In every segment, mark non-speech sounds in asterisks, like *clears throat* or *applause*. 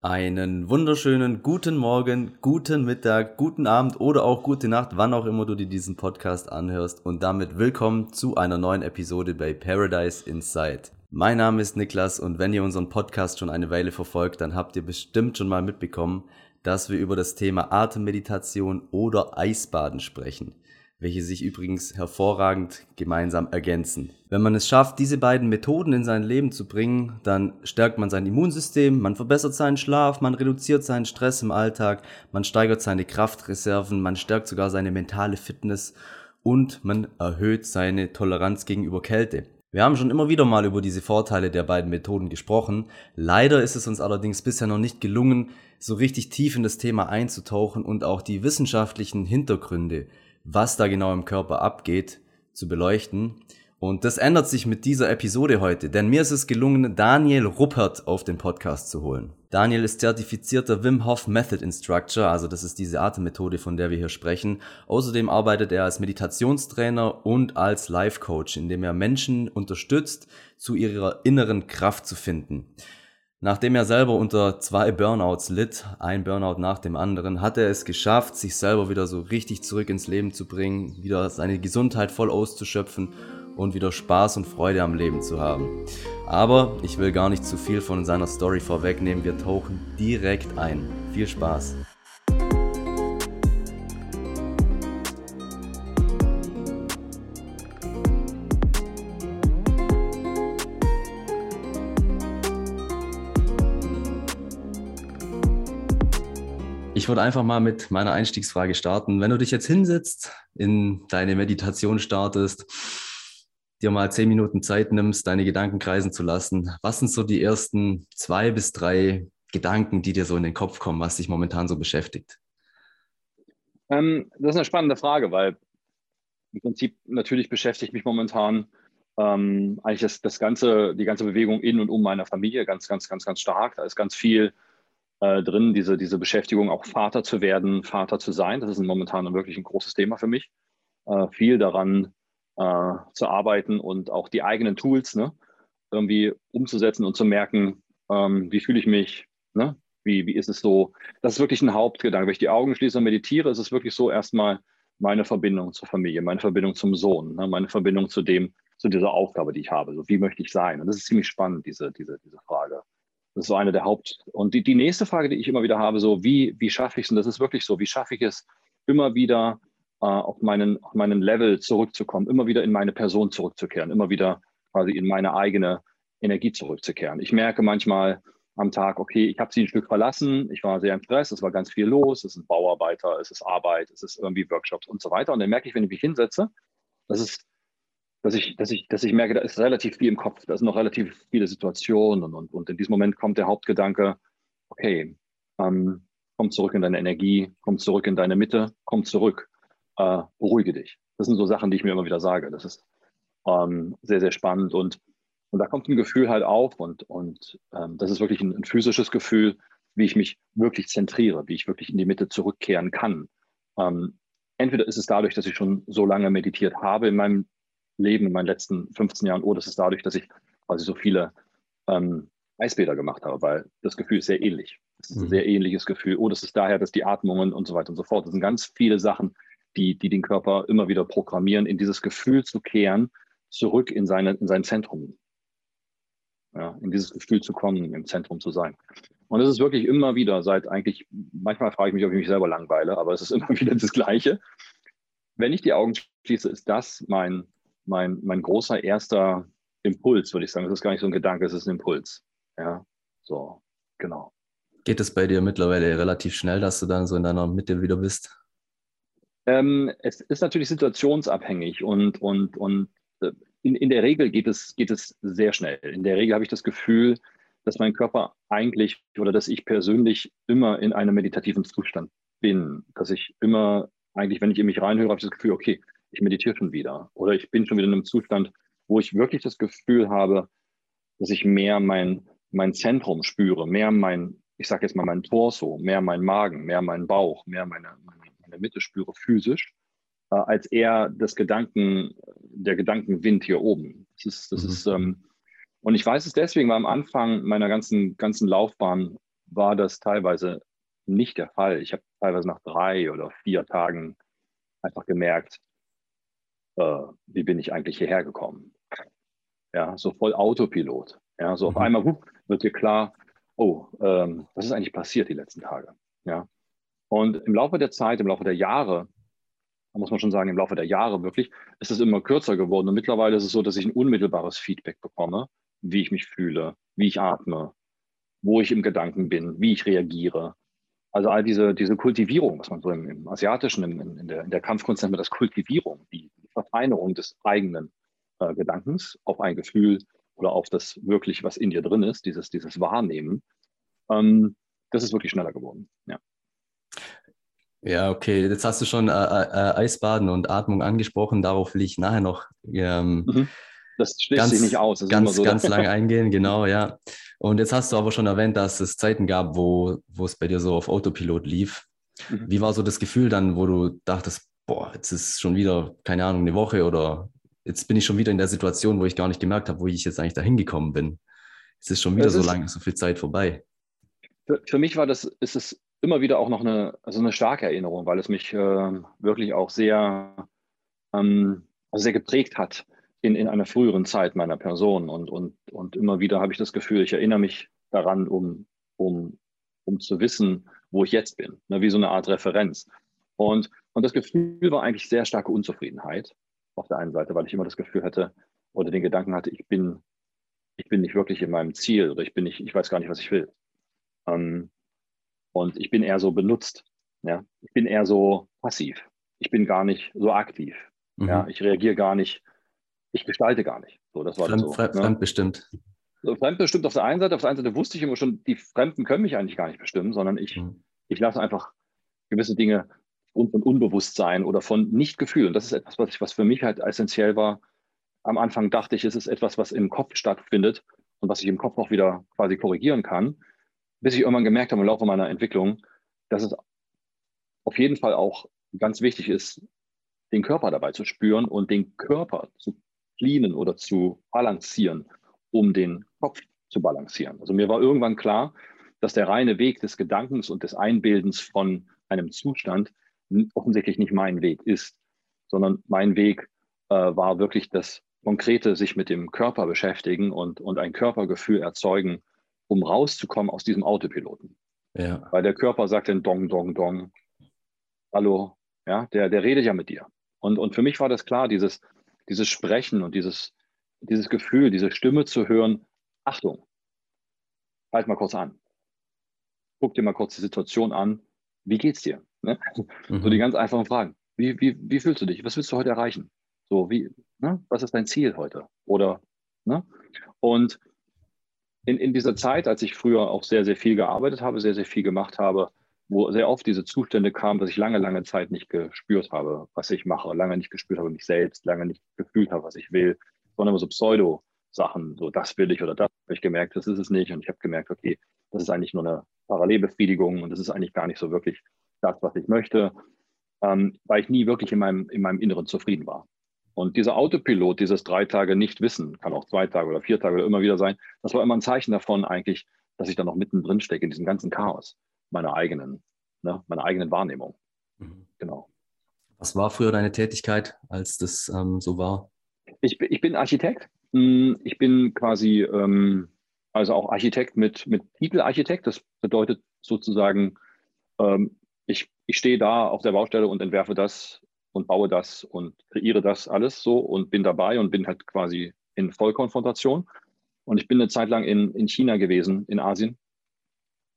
Einen wunderschönen guten Morgen, guten Mittag, guten Abend oder auch gute Nacht, wann auch immer du dir diesen Podcast anhörst und damit willkommen zu einer neuen Episode bei Paradise Inside. Mein Name ist Niklas und wenn ihr unseren Podcast schon eine Weile verfolgt, dann habt ihr bestimmt schon mal mitbekommen, dass wir über das Thema Atemmeditation oder Eisbaden sprechen welche sich übrigens hervorragend gemeinsam ergänzen. Wenn man es schafft, diese beiden Methoden in sein Leben zu bringen, dann stärkt man sein Immunsystem, man verbessert seinen Schlaf, man reduziert seinen Stress im Alltag, man steigert seine Kraftreserven, man stärkt sogar seine mentale Fitness und man erhöht seine Toleranz gegenüber Kälte. Wir haben schon immer wieder mal über diese Vorteile der beiden Methoden gesprochen. Leider ist es uns allerdings bisher noch nicht gelungen, so richtig tief in das Thema einzutauchen und auch die wissenschaftlichen Hintergründe was da genau im Körper abgeht, zu beleuchten. Und das ändert sich mit dieser Episode heute, denn mir ist es gelungen, Daniel Ruppert auf den Podcast zu holen. Daniel ist zertifizierter Wim Hof Method Instructor, also das ist diese Atemmethode, von der wir hier sprechen. Außerdem arbeitet er als Meditationstrainer und als Life Coach, indem er Menschen unterstützt, zu ihrer inneren Kraft zu finden. Nachdem er selber unter zwei Burnouts litt, ein Burnout nach dem anderen, hat er es geschafft, sich selber wieder so richtig zurück ins Leben zu bringen, wieder seine Gesundheit voll auszuschöpfen und wieder Spaß und Freude am Leben zu haben. Aber ich will gar nicht zu viel von seiner Story vorwegnehmen, wir tauchen direkt ein. Viel Spaß! Ich würde einfach mal mit meiner Einstiegsfrage starten. Wenn du dich jetzt hinsetzt, in deine Meditation startest, dir mal zehn Minuten Zeit nimmst, deine Gedanken kreisen zu lassen, was sind so die ersten zwei bis drei Gedanken, die dir so in den Kopf kommen, was dich momentan so beschäftigt? Ähm, das ist eine spannende Frage, weil im Prinzip natürlich beschäftigt mich momentan ähm, eigentlich das, das ganze, die ganze Bewegung in und um meiner Familie ganz, ganz, ganz, ganz stark. Da ist ganz viel äh, drin, diese, diese Beschäftigung, auch Vater zu werden, Vater zu sein. Das ist momentan wirklich ein großes Thema für mich. Äh, viel daran äh, zu arbeiten und auch die eigenen Tools ne, irgendwie umzusetzen und zu merken, ähm, wie fühle ich mich, ne? wie, wie ist es so. Das ist wirklich ein Hauptgedanke. Wenn ich die Augen schließe und meditiere, ist es wirklich so erstmal meine Verbindung zur Familie, meine Verbindung zum Sohn, ne, meine Verbindung zu dem, zu dieser Aufgabe, die ich habe. So, wie möchte ich sein? Und das ist ziemlich spannend, diese, diese, diese Frage. Das ist so eine der Haupt. Und die, die nächste Frage, die ich immer wieder habe, so wie, wie schaffe ich es, und das ist wirklich so, wie schaffe ich es, immer wieder äh, auf, meinen, auf meinen Level zurückzukommen, immer wieder in meine Person zurückzukehren, immer wieder quasi in meine eigene Energie zurückzukehren. Ich merke manchmal am Tag, okay, ich habe sie ein Stück verlassen, ich war sehr im Stress, es war ganz viel los, es sind Bauarbeiter, es ist Arbeit, es ist irgendwie Workshops und so weiter. Und dann merke ich, wenn ich mich hinsetze, das ist dass ich, dass ich, dass ich merke, da ist relativ viel im Kopf, da sind noch relativ viele Situationen und, und in diesem Moment kommt der Hauptgedanke, okay, ähm, komm zurück in deine Energie, komm zurück in deine Mitte, komm zurück, äh, beruhige dich. Das sind so Sachen, die ich mir immer wieder sage. Das ist ähm, sehr, sehr spannend und, und da kommt ein Gefühl halt auf und, und ähm, das ist wirklich ein, ein physisches Gefühl, wie ich mich wirklich zentriere, wie ich wirklich in die Mitte zurückkehren kann. Ähm, entweder ist es dadurch, dass ich schon so lange meditiert habe in meinem Leben in meinen letzten 15 Jahren, oh, das ist dadurch, dass ich quasi so viele ähm, Eisbäder gemacht habe, weil das Gefühl ist sehr ähnlich. Es ist ein mhm. sehr ähnliches Gefühl. Oh, das ist daher, dass die Atmungen und so weiter und so fort. Das sind ganz viele Sachen, die, die den Körper immer wieder programmieren, in dieses Gefühl zu kehren, zurück in, seine, in sein Zentrum. Ja, in dieses Gefühl zu kommen, im Zentrum zu sein. Und es ist wirklich immer wieder, seit eigentlich, manchmal frage ich mich, ob ich mich selber langweile, aber es ist *laughs* immer wieder das Gleiche. Wenn ich die Augen schließe, ist das mein mein, mein großer erster Impuls, würde ich sagen. Das ist gar nicht so ein Gedanke, es ist ein Impuls. Ja, so, genau. Geht es bei dir mittlerweile relativ schnell, dass du dann so in deiner Mitte wieder bist? Ähm, es ist natürlich situationsabhängig und, und, und äh, in, in der Regel geht es, geht es sehr schnell. In der Regel habe ich das Gefühl, dass mein Körper eigentlich oder dass ich persönlich immer in einem meditativen Zustand bin. Dass ich immer eigentlich, wenn ich in mich reinhöre, habe ich das Gefühl, okay, ich meditiere schon wieder oder ich bin schon wieder in einem Zustand, wo ich wirklich das Gefühl habe, dass ich mehr mein, mein Zentrum spüre, mehr mein, ich sage jetzt mal mein Torso, mehr mein Magen, mehr mein Bauch, mehr meine, meine, meine Mitte spüre physisch, äh, als eher das Gedanken, der Gedankenwind hier oben. Das ist, das mhm. ist, ähm, und ich weiß es deswegen, weil am Anfang meiner ganzen, ganzen Laufbahn war das teilweise nicht der Fall. Ich habe teilweise nach drei oder vier Tagen einfach gemerkt, äh, wie bin ich eigentlich hierher gekommen. Ja, so voll Autopilot. Ja, so mhm. auf einmal wupp, wird dir klar, oh, ähm, was ist eigentlich passiert die letzten Tage? Ja. Und im Laufe der Zeit, im Laufe der Jahre, muss man schon sagen, im Laufe der Jahre wirklich, ist es immer kürzer geworden. Und mittlerweile ist es so, dass ich ein unmittelbares Feedback bekomme, wie ich mich fühle, wie ich atme, wo ich im Gedanken bin, wie ich reagiere. Also all diese, diese Kultivierung, was man so im, im Asiatischen, in, in, der, in der Kampfkunst nennt man das Kultivierung, die, die Verfeinerung des eigenen äh, Gedankens auf ein Gefühl oder auf das wirklich, was in dir drin ist, dieses, dieses Wahrnehmen. Ähm, das ist wirklich schneller geworden. Ja. Ja, okay. Jetzt hast du schon äh, äh, Eisbaden und Atmung angesprochen. Darauf will ich nachher noch ähm, mhm. das schließt ganz, sich nicht aus. Das ganz, so. ganz lange eingehen, *laughs* genau, ja. Und jetzt hast du aber schon erwähnt, dass es Zeiten gab, wo, wo es bei dir so auf Autopilot lief. Mhm. Wie war so das Gefühl dann, wo du dachtest, boah, jetzt ist schon wieder, keine Ahnung, eine Woche oder jetzt bin ich schon wieder in der Situation, wo ich gar nicht gemerkt habe, wo ich jetzt eigentlich dahin gekommen bin. Es ist schon wieder das so lange, so viel Zeit vorbei. Für, für, mich war das, ist es immer wieder auch noch eine, also eine starke Erinnerung, weil es mich äh, wirklich auch sehr, ähm, sehr geprägt hat in, in einer früheren Zeit meiner Person. Und, und, und immer wieder habe ich das Gefühl, ich erinnere mich daran, um, um, um zu wissen, wo ich jetzt bin, ne, wie so eine Art Referenz. Und, und das Gefühl war eigentlich sehr starke Unzufriedenheit auf der einen Seite, weil ich immer das Gefühl hatte oder den Gedanken hatte, ich bin, ich bin nicht wirklich in meinem Ziel oder ich bin nicht, ich weiß gar nicht, was ich will. Ähm, und ich bin eher so benutzt. Ja? Ich bin eher so passiv. Ich bin gar nicht so aktiv. Mhm. Ja? Ich reagiere gar nicht ich gestalte gar nicht. So, das war Fremd, so, fremd, ne? fremdbestimmt. So, fremdbestimmt auf der einen Seite, auf der einen Seite wusste ich immer schon, die Fremden können mich eigentlich gar nicht bestimmen, sondern ich, mhm. ich lasse einfach gewisse Dinge von Unbewusstsein oder von Nichtgefühl. Und das ist etwas, was, ich, was für mich halt essentiell war. Am Anfang dachte ich, es ist etwas, was im Kopf stattfindet und was ich im Kopf auch wieder quasi korrigieren kann, bis ich irgendwann gemerkt habe im Laufe meiner Entwicklung, dass es auf jeden Fall auch ganz wichtig ist, den Körper dabei zu spüren und den Körper zu cleanen oder zu balancieren, um den Kopf zu balancieren. Also mir war irgendwann klar, dass der reine Weg des Gedankens und des Einbildens von einem Zustand offensichtlich nicht mein Weg ist, sondern mein Weg äh, war wirklich das konkrete sich mit dem Körper beschäftigen und, und ein Körpergefühl erzeugen, um rauszukommen aus diesem Autopiloten. Ja. Weil der Körper sagt dann Dong, Dong, Dong. Hallo, ja, der, der redet ja mit dir. Und, und für mich war das klar, dieses, dieses Sprechen und dieses, dieses Gefühl, diese Stimme zu hören, Achtung, halt mal kurz an. Guck dir mal kurz die Situation an. Wie geht's dir? Ne? Mhm. So die ganz einfachen Fragen. Wie, wie, wie fühlst du dich? Was willst du heute erreichen? So, wie, ne? was ist dein Ziel heute? Oder, ne? Und in, in dieser Zeit, als ich früher auch sehr, sehr viel gearbeitet habe, sehr, sehr viel gemacht habe, wo sehr oft diese Zustände kamen, dass ich lange, lange Zeit nicht gespürt habe, was ich mache, lange nicht gespürt habe, mich selbst, lange nicht gefühlt habe, was ich will, sondern immer so Pseudo-Sachen, so das will ich oder das habe ich gemerkt, das ist es nicht. Und ich habe gemerkt, okay, das ist eigentlich nur eine Parallelbefriedigung und das ist eigentlich gar nicht so wirklich das, was ich möchte, ähm, weil ich nie wirklich in meinem, in meinem Inneren zufrieden war. Und dieser Autopilot, dieses drei Tage nicht wissen, kann auch zwei Tage oder vier Tage oder immer wieder sein, das war immer ein Zeichen davon eigentlich, dass ich da noch mittendrin stecke in diesem ganzen Chaos meiner eigenen, ne, meiner eigenen Wahrnehmung. Mhm. Genau. Was war früher deine Tätigkeit, als das ähm, so war? Ich, ich, bin Architekt. Hm, ich bin quasi ähm, also auch Architekt mit, mit Titelarchitekt. Das bedeutet sozusagen, ähm, ich, ich stehe da auf der Baustelle und entwerfe das und baue das und kreiere das alles so und bin dabei und bin halt quasi in Vollkonfrontation. Und ich bin eine Zeit lang in, in China gewesen, in Asien,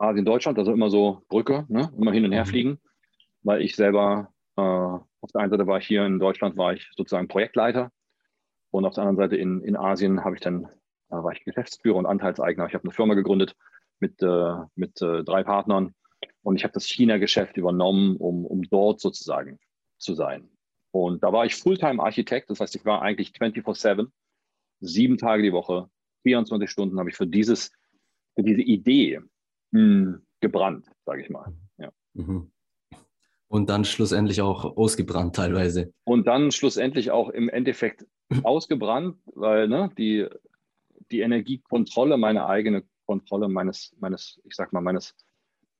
Asien, Deutschland, also immer so Brücke, ne? immer hin und her mhm. fliegen, weil ich selber, äh, auf der einen Seite war ich hier in Deutschland, war ich sozusagen Projektleiter und auf der anderen Seite in, in Asien habe ich dann, äh, war ich Geschäftsführer und Anteilseigner. Ich habe eine Firma gegründet mit, äh, mit äh, drei Partnern und ich habe das China-Geschäft übernommen, um, um dort sozusagen zu sein. Und da war ich Fulltime-Architekt, das heißt, ich war eigentlich 24-7, sieben Tage die Woche, 24 Stunden habe ich für dieses, für diese Idee, mh, hm, gebrannt, sage ich mal. Ja. Mhm. Und dann schlussendlich auch ausgebrannt teilweise. Und dann schlussendlich auch im Endeffekt *clears throat* ausgebrannt, weil ne, die, die Energiekontrolle, meine eigene Kontrolle meines, meines, ich sag mal, meines,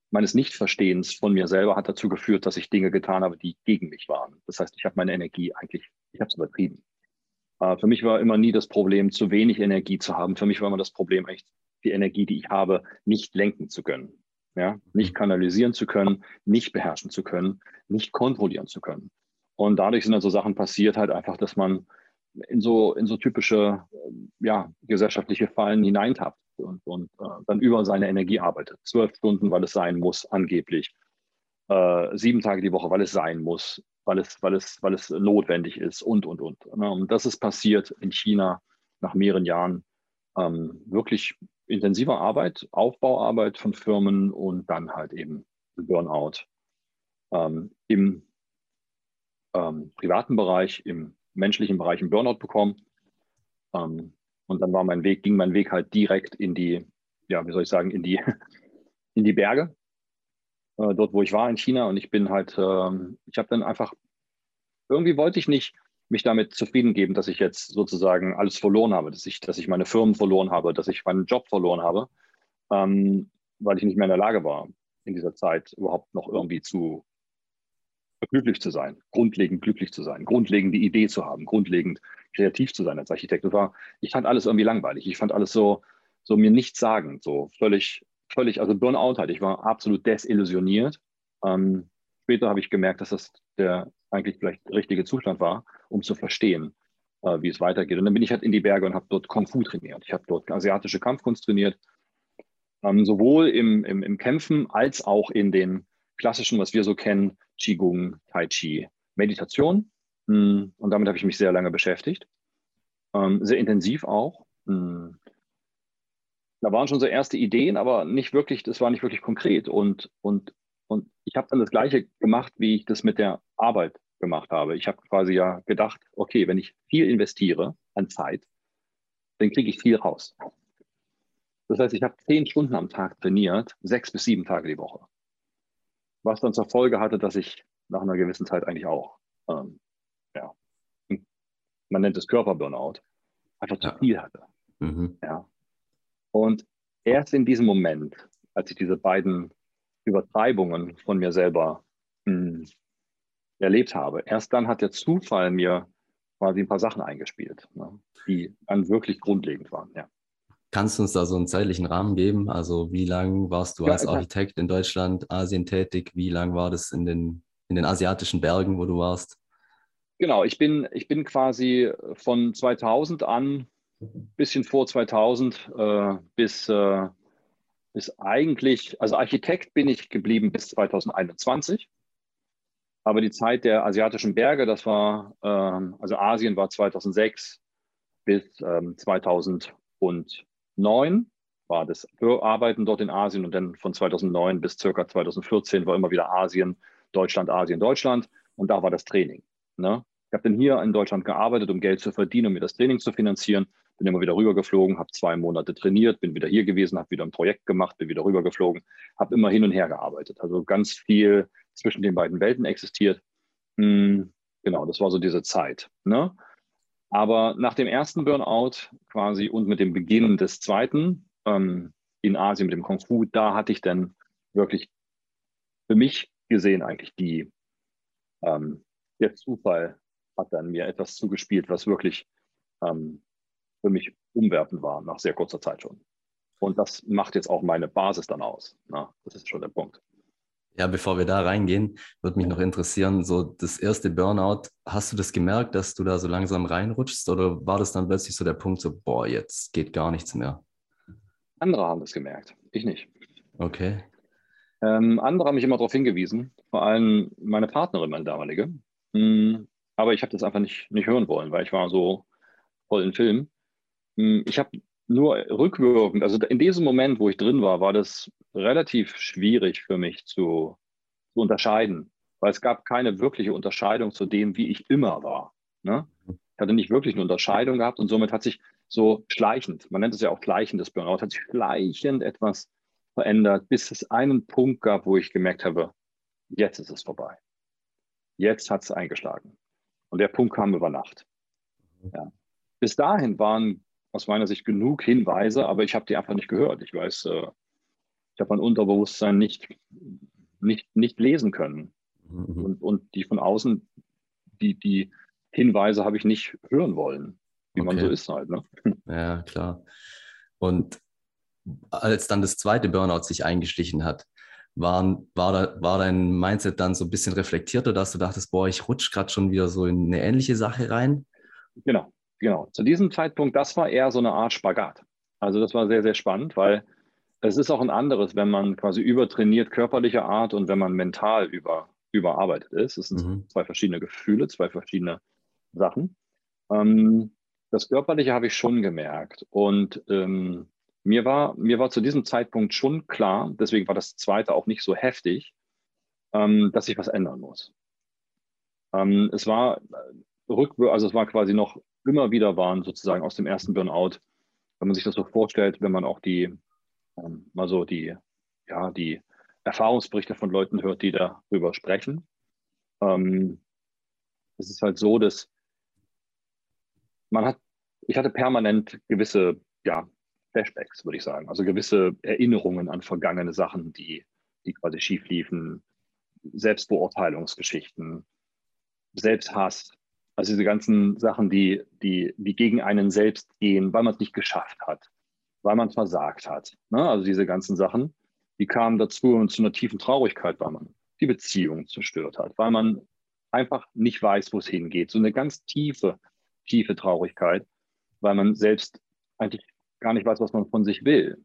meines Nichtverstehens von mir selber hat dazu geführt, dass ich Dinge getan habe, die gegen mich waren. Das heißt, ich habe meine Energie eigentlich, ich habe es übertrieben. Äh, für mich war immer nie das Problem, zu wenig Energie zu haben. Für mich war immer das Problem, echt die Energie, die ich habe, nicht lenken zu können. Ja? Nicht kanalisieren zu können, nicht beherrschen zu können, nicht kontrollieren zu können. Und dadurch sind dann so Sachen passiert, halt einfach, dass man in so, in so typische ja, gesellschaftliche Fallen hineintappt und, und äh, dann über seine Energie arbeitet. Zwölf Stunden, weil es sein muss, angeblich. Äh, sieben Tage die Woche, weil es sein muss, weil es, weil es, weil es notwendig ist und, und, und. Ne? Und das ist passiert in China nach mehreren Jahren ähm, wirklich intensiver Arbeit, Aufbauarbeit von Firmen und dann halt eben Burnout ähm, im ähm, privaten Bereich, im menschlichen Bereich einen Burnout bekommen. Ähm, und dann war mein Weg, ging mein Weg halt direkt in die, ja, wie soll ich sagen, in die, *laughs* in die Berge, äh, dort wo ich war in China. Und ich bin halt, ähm, ich habe dann einfach, irgendwie wollte ich nicht mich damit zufrieden geben, dass ich jetzt sozusagen alles verloren habe, dass ich, dass ich meine Firmen verloren habe, dass ich meinen Job verloren habe, ähm, weil ich nicht mehr in der Lage war, in dieser Zeit überhaupt noch irgendwie zu glücklich zu sein, grundlegend glücklich zu sein, grundlegend die Idee zu haben, grundlegend kreativ zu sein als Architekt. Das war, ich fand alles irgendwie langweilig. Ich fand alles so, so mir nichts sagen, so völlig, völlig, also Burnout halt. Ich war absolut desillusioniert. Ähm, später habe ich gemerkt, dass das der eigentlich vielleicht richtige Zustand war, um zu verstehen, äh, wie es weitergeht. Und dann bin ich halt in die Berge und habe dort Kung Fu trainiert. Ich habe dort asiatische Kampfkunst trainiert, ähm, sowohl im, im, im Kämpfen als auch in den klassischen, was wir so kennen, Qigong, Tai Chi, Meditation. Hm, und damit habe ich mich sehr lange beschäftigt. Ähm, sehr intensiv auch. Hm. Da waren schon so erste Ideen, aber nicht wirklich, das war nicht wirklich konkret. Und, und, und ich habe dann das Gleiche gemacht, wie ich das mit der Arbeit gemacht habe. Ich habe quasi ja gedacht, okay, wenn ich viel investiere an Zeit, dann kriege ich viel raus. Das heißt, ich habe zehn Stunden am Tag trainiert, sechs bis sieben Tage die Woche was dann zur Folge hatte, dass ich nach einer gewissen Zeit eigentlich auch, ähm, ja, man nennt es Körperburnout, einfach zu viel hatte. Mhm. Ja. Und erst in diesem Moment, als ich diese beiden Übertreibungen von mir selber mh, hm, erlebt habe, erst dann hat der Zufall mir quasi ein paar Sachen eingespielt, ne, die dann wirklich grundlegend waren. Ja. Kannst du uns da so einen zeitlichen Rahmen geben? Also wie lange warst du ja, als Architekt in Deutschland, Asien tätig? Wie lange war das in den, in den asiatischen Bergen, wo du warst? Genau, ich bin, ich bin quasi von 2000 an, bisschen vor 2000 äh, bis, äh, bis eigentlich, also Architekt bin ich geblieben bis 2021. Aber die Zeit der asiatischen Berge, das war, äh, also Asien war 2006 bis ähm, 2000 und 2009 war das Arbeiten dort in Asien und dann von 2009 bis circa 2014 war immer wieder Asien, Deutschland, Asien, Deutschland und da war das Training. Ne? Ich habe dann hier in Deutschland gearbeitet, um Geld zu verdienen, um mir das Training zu finanzieren. Bin immer wieder rübergeflogen, habe zwei Monate trainiert, bin wieder hier gewesen, habe wieder ein Projekt gemacht, bin wieder rübergeflogen, habe immer hin und her gearbeitet. Also ganz viel zwischen den beiden Welten existiert. Hm, genau, das war so diese Zeit. Ne? Aber nach dem ersten Burnout quasi und mit dem Beginn des zweiten ähm, in Asien mit dem Kung Fu, da hatte ich dann wirklich für mich gesehen eigentlich die, ähm, der Zufall hat dann mir etwas zugespielt, was wirklich ähm, für mich umwerfend war nach sehr kurzer Zeit schon. Und das macht jetzt auch meine Basis dann aus. Na, das ist schon der Punkt. Ja, bevor wir da reingehen, würde mich noch interessieren, so das erste Burnout, hast du das gemerkt, dass du da so langsam reinrutschst oder war das dann plötzlich so der Punkt, so, boah, jetzt geht gar nichts mehr? Andere haben das gemerkt, ich nicht. Okay. Ähm, andere haben mich immer darauf hingewiesen, vor allem meine Partnerin, meine damalige. Mhm, aber ich habe das einfach nicht, nicht hören wollen, weil ich war so voll im Film. Mhm, ich habe nur rückwirkend, also in diesem Moment, wo ich drin war, war das relativ schwierig für mich zu, zu unterscheiden, weil es gab keine wirkliche Unterscheidung zu dem, wie ich immer war. Ne? Ich hatte nicht wirklich eine Unterscheidung gehabt und somit hat sich so schleichend, man nennt es ja auch schleichendes Burnout, hat sich schleichend etwas verändert, bis es einen Punkt gab, wo ich gemerkt habe, jetzt ist es vorbei. Jetzt hat es eingeschlagen. Und der Punkt kam über Nacht. Ja. Bis dahin waren aus meiner Sicht genug Hinweise, aber ich habe die einfach nicht gehört. Ich weiß, äh, ich habe mein Unterbewusstsein nicht, nicht, nicht lesen können. Mhm. Und, und die von außen, die, die Hinweise habe ich nicht hören wollen, wie okay. man so ist halt. Ne? *laughs* Ja, klar. Und als dann das zweite Burnout sich eingeschlichen hat, waren, war, da, war dein Mindset dann so ein bisschen reflektierter, dass du dachtest, boah, ich rutsche gerade schon wieder so in eine ähnliche Sache rein? Genau, genau. Zu diesem Zeitpunkt, das war eher so eine Art Spagat. Also das war sehr, sehr spannend, weil es ist auch ein anderes, wenn man quasi übertrainiert körperlicher Art und wenn man mental über, überarbeitet ist. Es sind mhm. zwei verschiedene Gefühle, zwei verschiedene Sachen. Ähm, das Körperliche habe ich schon gemerkt. Und ähm, mir, war, mir war zu diesem Zeitpunkt schon klar, deswegen war das zweite auch nicht so heftig, ähm, dass ich was ändern muss. Ähm, es war äh, rückwär also es war quasi noch immer wieder waren sozusagen aus dem ersten Burnout, wenn man sich das so vorstellt, wenn man auch die, ähm, mal so die, ja, die Erfahrungsberichte von Leuten hört, die darüber sprechen. Ähm, es ist halt so, dass man hat, ich hatte permanent gewisse, ja, Flashbacks, würde ich sagen. Also gewisse Erinnerungen an vergangene Sachen, die, die quasi schief liefen, Selbstbeurteilungsgeschichten, Selbsthass, also diese ganzen Sachen, die, die, die gegen einen selbst gehen, weil man es nicht geschafft hat, weil man es versagt hat. Ne? Also diese ganzen Sachen, die kamen dazu und zu einer tiefen Traurigkeit, weil man die Beziehung zerstört hat, weil man einfach nicht weiß, wo es hingeht. So eine ganz tiefe, tiefe Traurigkeit, weil man selbst eigentlich gar nicht weiß, was man von sich will.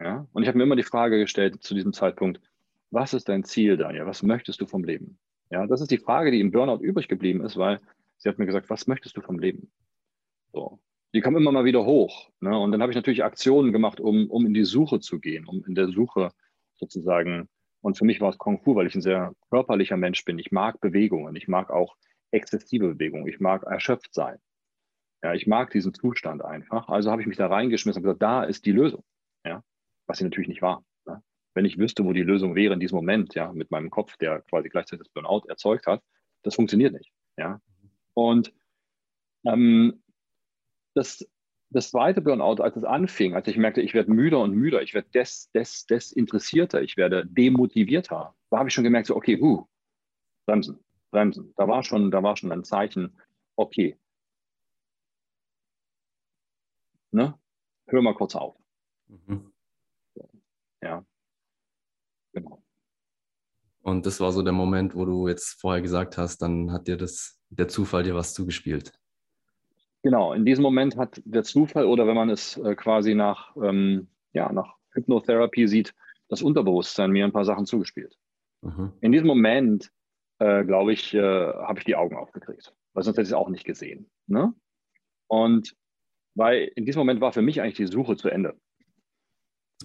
Ja? Und ich habe mir immer die Frage gestellt zu diesem Zeitpunkt, was ist dein Ziel, Daniel? Was möchtest du vom Leben? Ja, das ist die Frage, die im Burnout übrig geblieben ist, weil sie hat mir gesagt, was möchtest du vom Leben? So. Die kam immer mal wieder hoch. Ne? Und dann habe ich natürlich Aktionen gemacht, um, um in die Suche zu gehen, um in der Suche sozusagen. Und für mich war es Kung Fu, weil ich ein sehr körperlicher Mensch bin. Ich mag Bewegungen. Ich mag auch exzessive Bewegungen. Ich mag erschöpft sein. Ja, ich mag diesen Zustand einfach. Also habe ich mich da reingeschmissen und gesagt, da ist die Lösung. Ja, was sie natürlich nicht war. Ne? Wenn ich wüsste, wo die Lösung wäre in diesem Moment, ja, mit meinem Kopf, der quasi gleichzeitig das Burnout erzeugt hat, das funktioniert nicht. Ja, und ähm, das, das zweite Burnout, als es anfing, als ich merkte, ich werde müder und müder, ich werde des, des, desinteressierter, ich werde demotivierter, da habe ich schon gemerkt, so, okay, huh, bremsen, bremsen. Da war schon, da war schon ein Zeichen, okay, ne? hör mal kurz auf. Mhm. Ja, genau. Und das war so der Moment, wo du jetzt vorher gesagt hast, dann hat dir das, der Zufall dir was zugespielt. Genau, in diesem Moment hat der Zufall oder wenn man es äh, quasi nach, ähm, ja, nach Hypnotherapie sieht, das Unterbewusstsein mir ein paar Sachen zugespielt. Mhm. In diesem Moment, äh, glaube ich, äh, habe ich die Augen aufgekriegt, weil sonst hätte ich es auch nicht gesehen. Ne? Und weil in diesem Moment war für mich eigentlich die Suche zu Ende.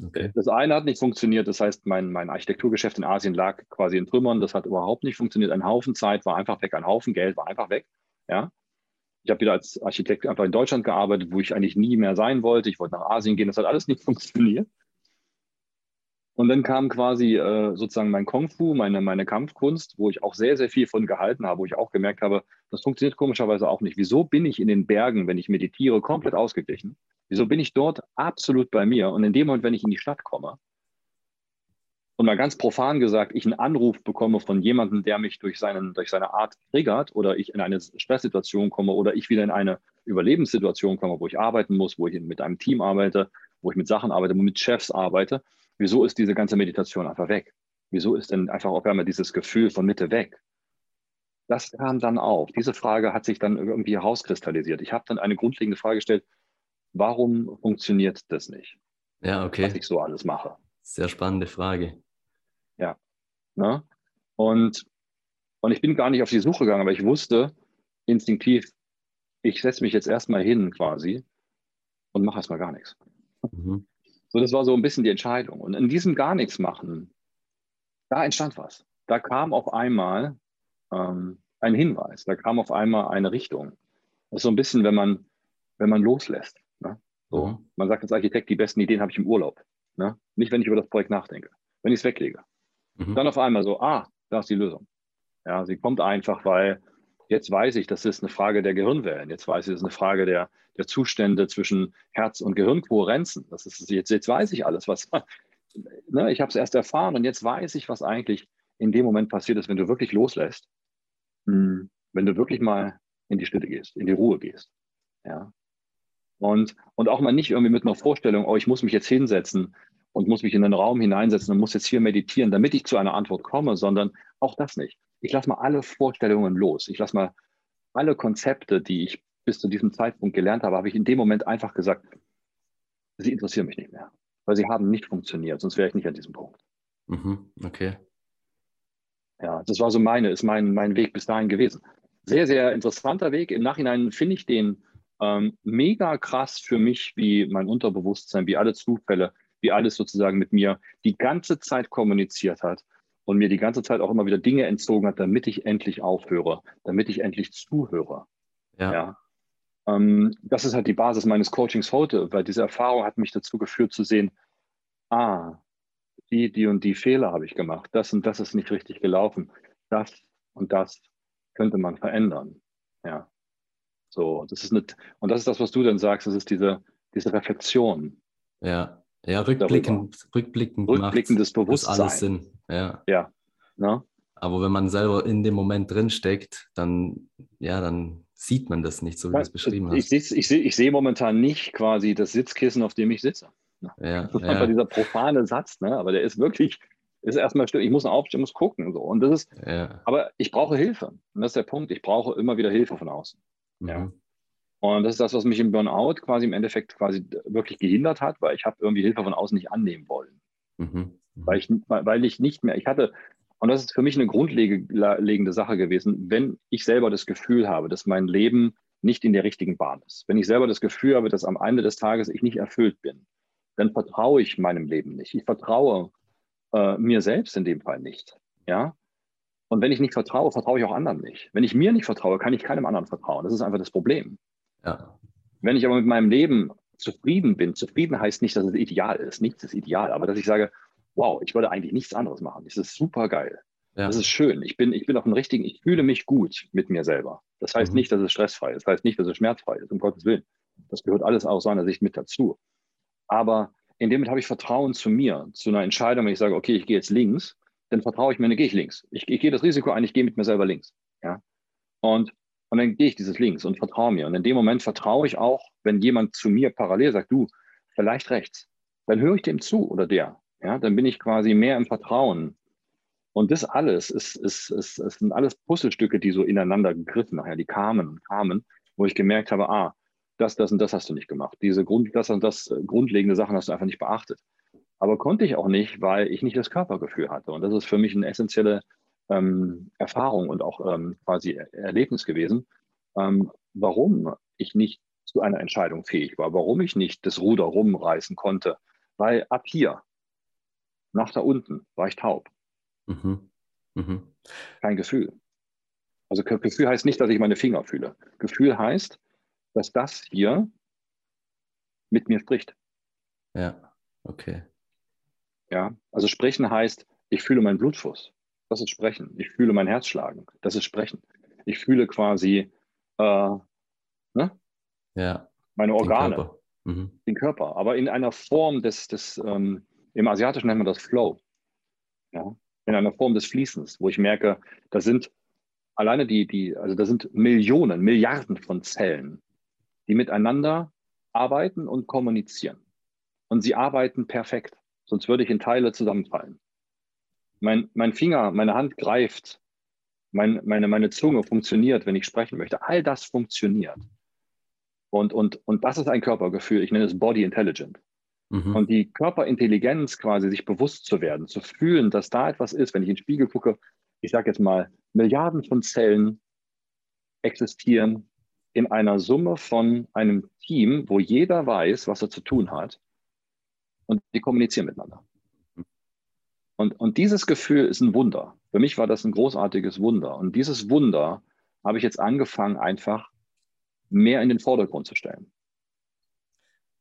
Okay. Das eine hat nicht funktioniert, das heißt, mein, mein Architekturgeschäft in Asien lag quasi in Trümmern, das hat überhaupt nicht funktioniert. Ein Haufen Zeit war einfach weg, ein Haufen Geld war einfach weg. Ja? Ich habe wieder als Architekt einfach in Deutschland gearbeitet, wo ich eigentlich nie mehr sein wollte. Ich wollte nach Asien gehen, das hat alles nicht *laughs* funktioniert. Und dann kam quasi äh, sozusagen mein Kung Fu, meine, meine Kampfkunst, wo ich auch sehr, sehr viel von gehalten habe, wo ich auch gemerkt habe, das funktioniert komischerweise auch nicht. Wieso bin ich in den Bergen, wenn ich meditiere, komplett ausgeglichen? Wieso bin ich dort absolut bei mir? Und in dem Moment, wenn ich in die Stadt komme und mal ganz profan gesagt, ich einen Anruf bekomme von jemandem, der mich durch, seinen, durch seine Art triggert oder ich in eine Stresssituation komme oder ich wieder in eine Überlebenssituation komme, wo ich arbeiten muss, wo ich mit einem Team arbeite, wo ich mit Sachen arbeite, wo ich mit Chefs arbeite, Wieso ist diese ganze Meditation einfach weg? Wieso ist denn einfach auf einmal dieses Gefühl von Mitte weg? Das kam dann auf. Diese Frage hat sich dann irgendwie herauskristallisiert. Ich habe dann eine grundlegende Frage gestellt, warum funktioniert das nicht? Ja, okay. Was ich so alles mache. Sehr spannende Frage. Ja. Ne? Und, und ich bin gar nicht auf die Suche gegangen, aber ich wusste instinktiv, ich setze mich jetzt erstmal hin quasi und mache erstmal gar nichts. Mhm. So, das war so ein bisschen die Entscheidung. Und in diesem gar nichts machen, da entstand was. Da kam auf einmal ähm, ein Hinweis, da kam auf einmal eine Richtung. Das ist so ein bisschen, wenn man, wenn man loslässt. Ne? So, mhm. Man sagt als Architekt, die besten Ideen habe ich im Urlaub. Ne? Nicht, wenn ich über das Projekt nachdenke, wenn ich es weglege. Mhm. Dann auf einmal so, ah, da ist die Lösung. Ja, sie kommt einfach, weil Jetzt weiß ich, das ist eine Frage der Gehirnwellen. Jetzt weiß ich, das ist eine Frage der, der Zustände zwischen Herz- und Gehirnkohärenzen. Das ist, jetzt, jetzt weiß ich alles, was. *laughs* Ne, ich habe es erst erfahren und jetzt weiß ich, was eigentlich in dem Moment passiert ist, wenn du wirklich loslässt. Hm, wenn du wirklich mal in die Stille gehst, in die Ruhe gehst. Ja. Und, und auch mal nicht irgendwie mit einer Vorstellung, oh, ich muss mich jetzt hinsetzen und muss mich in einen Raum hineinsetzen und muss jetzt hier meditieren, damit ich zu einer Antwort komme, sondern auch das nicht ich lasse mal alle Vorstellungen los. Ich lasse mal alle Konzepte, die ich bis zu diesem Zeitpunkt gelernt habe, habe ich in dem Moment einfach gesagt, sie interessieren mich nicht mehr, weil sie haben nicht funktioniert, sonst wäre ich nicht an diesem Punkt. Mhm, okay. Ja, das war so meine, ist mein, mein Weg bis dahin gewesen. Sehr, sehr interessanter Weg. Im Nachhinein finde ich den ähm, mega krass für mich, wie mein Unterbewusstsein, wie alle Zufälle, wie alles sozusagen mit mir die ganze Zeit kommuniziert hat und mir die ganze Zeit auch immer wieder Dinge entzogen hat, damit ich endlich aufhöre, damit ich endlich zuhöre. Ja. ja. Ähm, das ist halt die Basis meines Coachings heute, weil diese Erfahrung hat mich dazu geführt zu sehen, ah, die, die und die Fehler habe ich gemacht, das und das ist nicht richtig gelaufen, das und das könnte man verändern. Ja. So, das ist nicht, und das ist das, was du dann sagst, das ist diese, diese Reflexion. Ja. Ja, rückblickend, rückblickend rückblickendes Bewusstsein. alles Sinn. Ja. Ja. Ne? Aber wenn man selber in dem Moment drinsteckt, dann, ja, dann sieht man das nicht, so wie du es beschrieben hast. Ich, ich, ich sehe ich seh momentan nicht quasi das Sitzkissen, auf dem ich sitze. Ne? Ja, das ist einfach dieser profane Satz, ne? aber der ist wirklich, ist erstmal ich muss aufstehen, muss gucken. So. Und das ist, ja. aber ich brauche Hilfe. Und das ist der Punkt. Ich brauche immer wieder Hilfe von außen. Ja. Und das ist das, was mich im Burnout quasi im Endeffekt quasi wirklich gehindert hat, weil ich habe irgendwie Hilfe von außen nicht annehmen wollen. Mhm. mhm. Weil, ich, weil ich nicht mehr, ich hatte, und das ist für mich eine grundlegende Sache gewesen, wenn ich selber das Gefühl habe, dass mein Leben nicht in der richtigen Bahn ist, wenn ich selber das Gefühl habe, dass am Ende des Tages ich nicht erfüllt bin, dann vertraue ich meinem Leben nicht. Ich vertraue äh, mir selbst in dem Fall nicht. Ja? Und wenn ich nicht vertraue, vertraue ich auch anderen nicht. Wenn ich mir nicht vertraue, kann ich keinem anderen vertrauen. Das ist einfach das Problem. Ja. Wenn ich aber mit meinem Leben zufrieden bin, zufrieden heißt nicht, dass es ideal ist. Nichts ist ideal, aber dass ich sage, wow, ich würde eigentlich nichts anderes machen. Das ist super geil. Ja. Das ist schön. Ich bin, ich bin auf dem richtigen, ich fühle mich gut mit mir selber. Das heißt mhm. nicht, dass es stressfrei ist. Das heißt nicht, dass es schmerzfrei ist, um Gottes Willen. Das gehört alles aus seiner Sicht mit dazu. Aber in dem habe ich Vertrauen zu mir, zu einer Entscheidung, wenn ich sage, okay, ich gehe jetzt links, dann vertraue ich mir, dann gehe ich links. Ich, ich gehe das Risiko ein, ich gehe mit mir selber links. Ja? Und und dann gehe ich dieses links und vertraue mir. Und in dem Moment vertraue ich auch, wenn jemand zu mir parallel sagt, du, vielleicht rechts, dann höre ich dem zu oder der. Ja, dann bin ich quasi mehr im Vertrauen. Und das alles ist, ist, ist, ist sind alles Puzzlestücke, die so ineinander gegriffen nachher, die kamen und kamen, wo ich gemerkt habe, ah, das, das und das hast du nicht gemacht. Diese Grund, das und das äh, grundlegende Sachen hast du einfach nicht beachtet. Aber konnte ich auch nicht, weil ich nicht das Körpergefühl hatte. Und das ist für mich eine essentielle ähm, Erfahrung und auch ähm, quasi Erlebnis gewesen, ähm, warum ich nicht zu einer Entscheidung fähig war, warum ich nicht das Ruder rumreißen konnte, weil ab hier, nach da unten, war ich taub. Mhm. Mhm. Kein Gefühl. Also Gefühl heißt nicht, dass ich meine Finger fühle. Gefühl heißt, dass das hier mit mir spricht. Ja, okay. Ja, also sprechen heißt, ich fühle meinen Blutfluss. Das ist Sprechen. Ich fühle mein Herz schlagen. Das ist Sprechen. Ich fühle quasi äh, ne? ja. meine Organe, den Körper. Mhm. den Körper, aber in einer Form des, des ähm, im Asiatischen nennt man das Flow. Ja? In einer Form des Fließens, wo ich merke, da sind alleine die, die, also da sind Millionen, Milliarden von Zellen, die miteinander arbeiten und kommunizieren. Und sie arbeiten perfekt, sonst würde ich in Teile zusammenfallen mein, mein Finger, meine Hand greift, mein, meine, meine Zunge funktioniert, wenn ich sprechen möchte. All das funktioniert. Und, und, und das ist ein Körpergefühl, ich nenne es Body Intelligent. Mhm. Und die Körperintelligenz quasi, sich bewusst zu werden, zu fühlen, dass da etwas ist, wenn ich in den Spiegel gucke, ich sage jetzt mal, Milliarden von Zellen existieren in einer Summe von einem Team, wo jeder weiß, was er zu tun hat und die kommunizieren miteinander. Und, und dieses Gefühl ist ein Wunder. Für mich war das ein großartiges Wunder. Und dieses Wunder habe ich jetzt angefangen, einfach mehr in den Vordergrund zu stellen.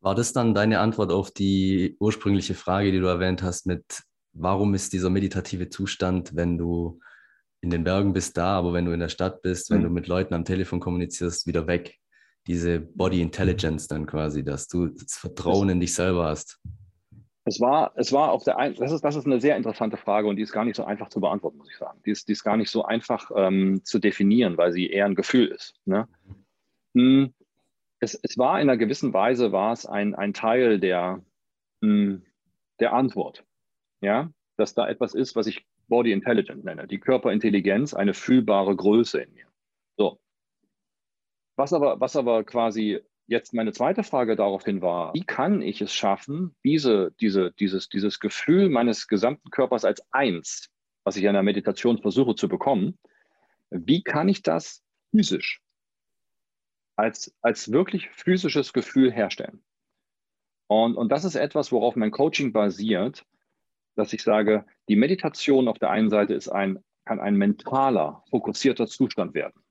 War das dann deine Antwort auf die ursprüngliche Frage, die du erwähnt hast, mit warum ist dieser meditative Zustand, wenn du in den Bergen bist da, aber wenn du in der Stadt bist, wenn mhm. du mit Leuten am Telefon kommunizierst, wieder weg. Diese Body Intelligence dann quasi, dass du das Vertrauen in dich selber hast. Es war, es war auf der einen, das ist, das ist eine sehr interessante Frage und die ist gar nicht so einfach zu beantworten, muss ich sagen. Die ist, die ist gar nicht so einfach ähm, zu definieren, weil sie eher ein Gefühl ist. Ne? Mhm. Es, es war in einer gewissen Weise war es ein, ein Teil der, hm, der Antwort. Ja, dass da etwas ist, was ich Body Intelligence nenne, die Körperintelligenz, eine fühlbare Größe in mir. So. Was aber, was aber quasi jetzt meine zweite Frage daraufhin war, wie kann ich es schaffen, diese, diese, dieses, dieses Gefühl meines gesamten Körpers als eins, was ich in der Meditation versuche zu bekommen, wie kann ich das physisch als, als wirklich physisches Gefühl herstellen? Und, und das ist etwas, worauf mein Coaching basiert, dass ich sage, die Meditation auf der einen Seite ist ein, kann ein mentaler, fokussierter Zustand werden.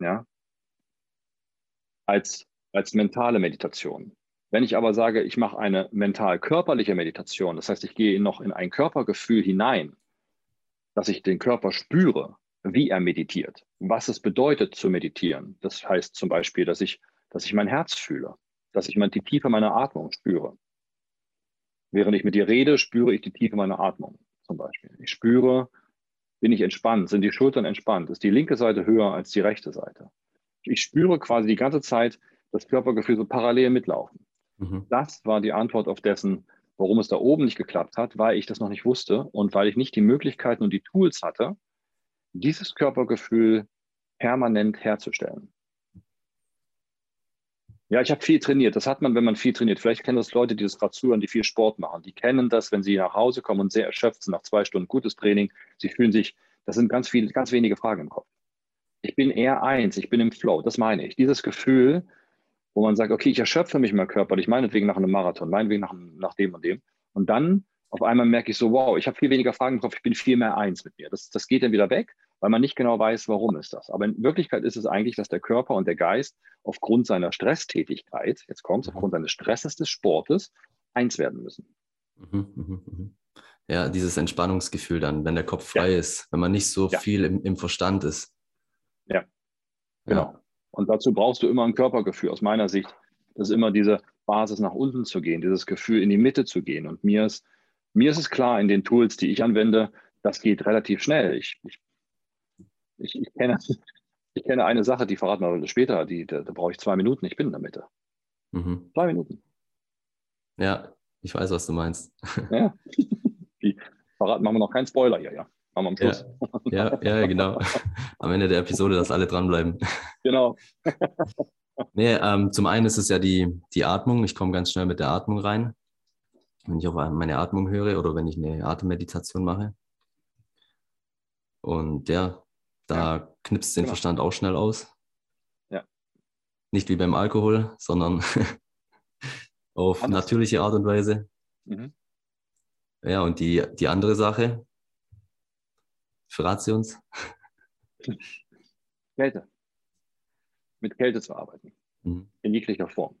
Ja? Als, als mentale Meditation. Wenn ich aber sage, ich mache eine mental-körperliche Meditation, das heißt, ich gehe noch in ein Körpergefühl hinein, dass ich den Körper spüre, wie er meditiert, was es bedeutet zu meditieren. Das heißt zum Beispiel, dass ich, dass ich mein Herz fühle, dass ich die Tiefe meiner Atmung spüre. Während ich mit dir rede, spüre ich die Tiefe meiner Atmung zum Beispiel. Ich spüre, bin ich entspannt, sind die Schultern entspannt, ist die linke Seite höher als die rechte Seite. Ich spüre quasi die ganze Zeit das Körpergefühl so parallel mitlaufen. Mhm. Das war die Antwort auf dessen, warum es da oben nicht geklappt hat, weil ich das noch nicht wusste und weil ich nicht die Möglichkeiten und die Tools hatte, dieses Körpergefühl permanent herzustellen. Ja, ich habe viel trainiert. Das hat man, wenn man viel trainiert. Vielleicht kennen das Leute, die das gerade zuhören, die viel Sport machen. Die kennen das, wenn sie nach Hause kommen und sehr erschöpft sind nach zwei Stunden gutes Training. Sie fühlen sich, das sind ganz viele, ganz wenige Fragen im Kopf. Ich bin eher eins, ich bin im Flow, das meine ich. Dieses Gefühl, wo man sagt, okay, ich erschöpfe mich mal körperlich, meinetwegen nach einem Marathon, meinetwegen nach, nach dem und dem. Und dann auf einmal merke ich so, wow, ich habe viel weniger Fragen im Kopf, ich bin viel mehr eins mit mir. Das, das geht dann wieder weg weil man nicht genau weiß, warum ist das. Aber in Wirklichkeit ist es eigentlich, dass der Körper und der Geist aufgrund seiner Stresstätigkeit, jetzt kommt es, mhm. aufgrund seines Stresses des Sportes, eins werden müssen. Mhm, mhm, ja, dieses Entspannungsgefühl dann, wenn der Kopf frei ja. ist, wenn man nicht so ja. viel im, im, Verstand ist. Ja, genau. Ja. Und dazu brauchst du immer ein Körpergefühl. Aus meiner Sicht, das ist immer diese Basis nach unten zu gehen, dieses Gefühl in die Mitte zu gehen. Und mir ist, mir ist es klar, in den Tools, die ich anwende, das geht relativ schnell. Ich, ich ich, ich, kenne, *laughs* ich kenne eine Sache, die verraten wir später, die, da, da brauche ich zwei Minuten, ich bin in der Mitte. Mhm. Zwei Minuten. Ja, ich weiß, was du meinst. Ja. *laughs* Die verraten, machen wir noch keinen Spoiler hier, ja. Machen wir am Schluss. Ja, ja, ja, genau. *laughs* Am Ende der Episode, dass alle dranbleiben. Genau. *laughs* Nee, ähm, zum einen ist es ja die, die Atmung. Ich komme ganz schnell mit der Atmung rein. Wenn ich auf meine Atmung höre oder wenn ich eine Atemmeditation mache. Und ja, da ja. knipst den genau. Verstand auch schnell aus. Ja. Nicht wie beim Alkohol, sondern *laughs* auf Anders. natürliche Art und Weise. Mhm. Ja, und die, die andere Sache, verrat sie uns. *laughs* Kälte. Mit Kälte zu arbeiten. Mhm. In jeglicher Form.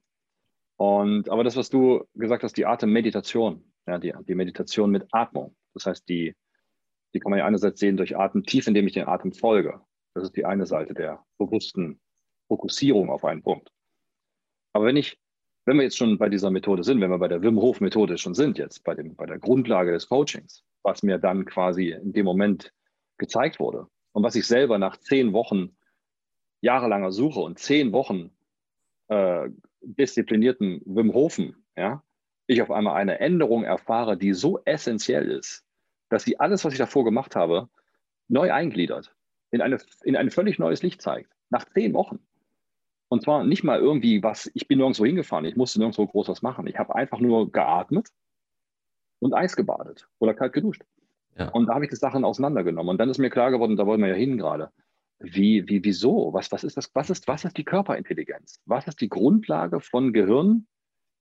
Und, aber das, was du gesagt hast, die Atemmeditation, ja, die, die Meditation mit Atmung, das heißt die die kann man ja einerseits sehen durch Atem tief, indem ich den Atem folge. Das ist die eine Seite der bewussten Fokussierung auf einen Punkt. Aber wenn ich, wenn wir jetzt schon bei dieser Methode sind, wenn wir bei der Wim Hof Methode schon sind, jetzt bei, dem, bei der Grundlage des Coachings, was mir dann quasi in dem Moment gezeigt wurde und was ich selber nach zehn Wochen jahrelanger Suche und zehn Wochen äh, disziplinierten Wim Hofen, ja, ich auf einmal eine Änderung erfahre, die so essentiell ist, dass sie alles, was ich davor gemacht habe, neu eingliedert, in, eine, in ein völlig neues Licht zeigt. Nach zehn Wochen. Und zwar nicht mal irgendwie was, ich bin nirgendwo hingefahren, ich musste nirgendwo groß was machen. Ich habe einfach nur geatmet und Eis gebadet oder kalt geduscht. Ja. Und da habe ich die Sachen auseinandergenommen. Und dann ist mir klar geworden, da wollen wir ja hin gerade. Wie, wie, wieso? Was, was ist das? Was ist, was ist die Körperintelligenz? Was ist die Grundlage von Gehirn?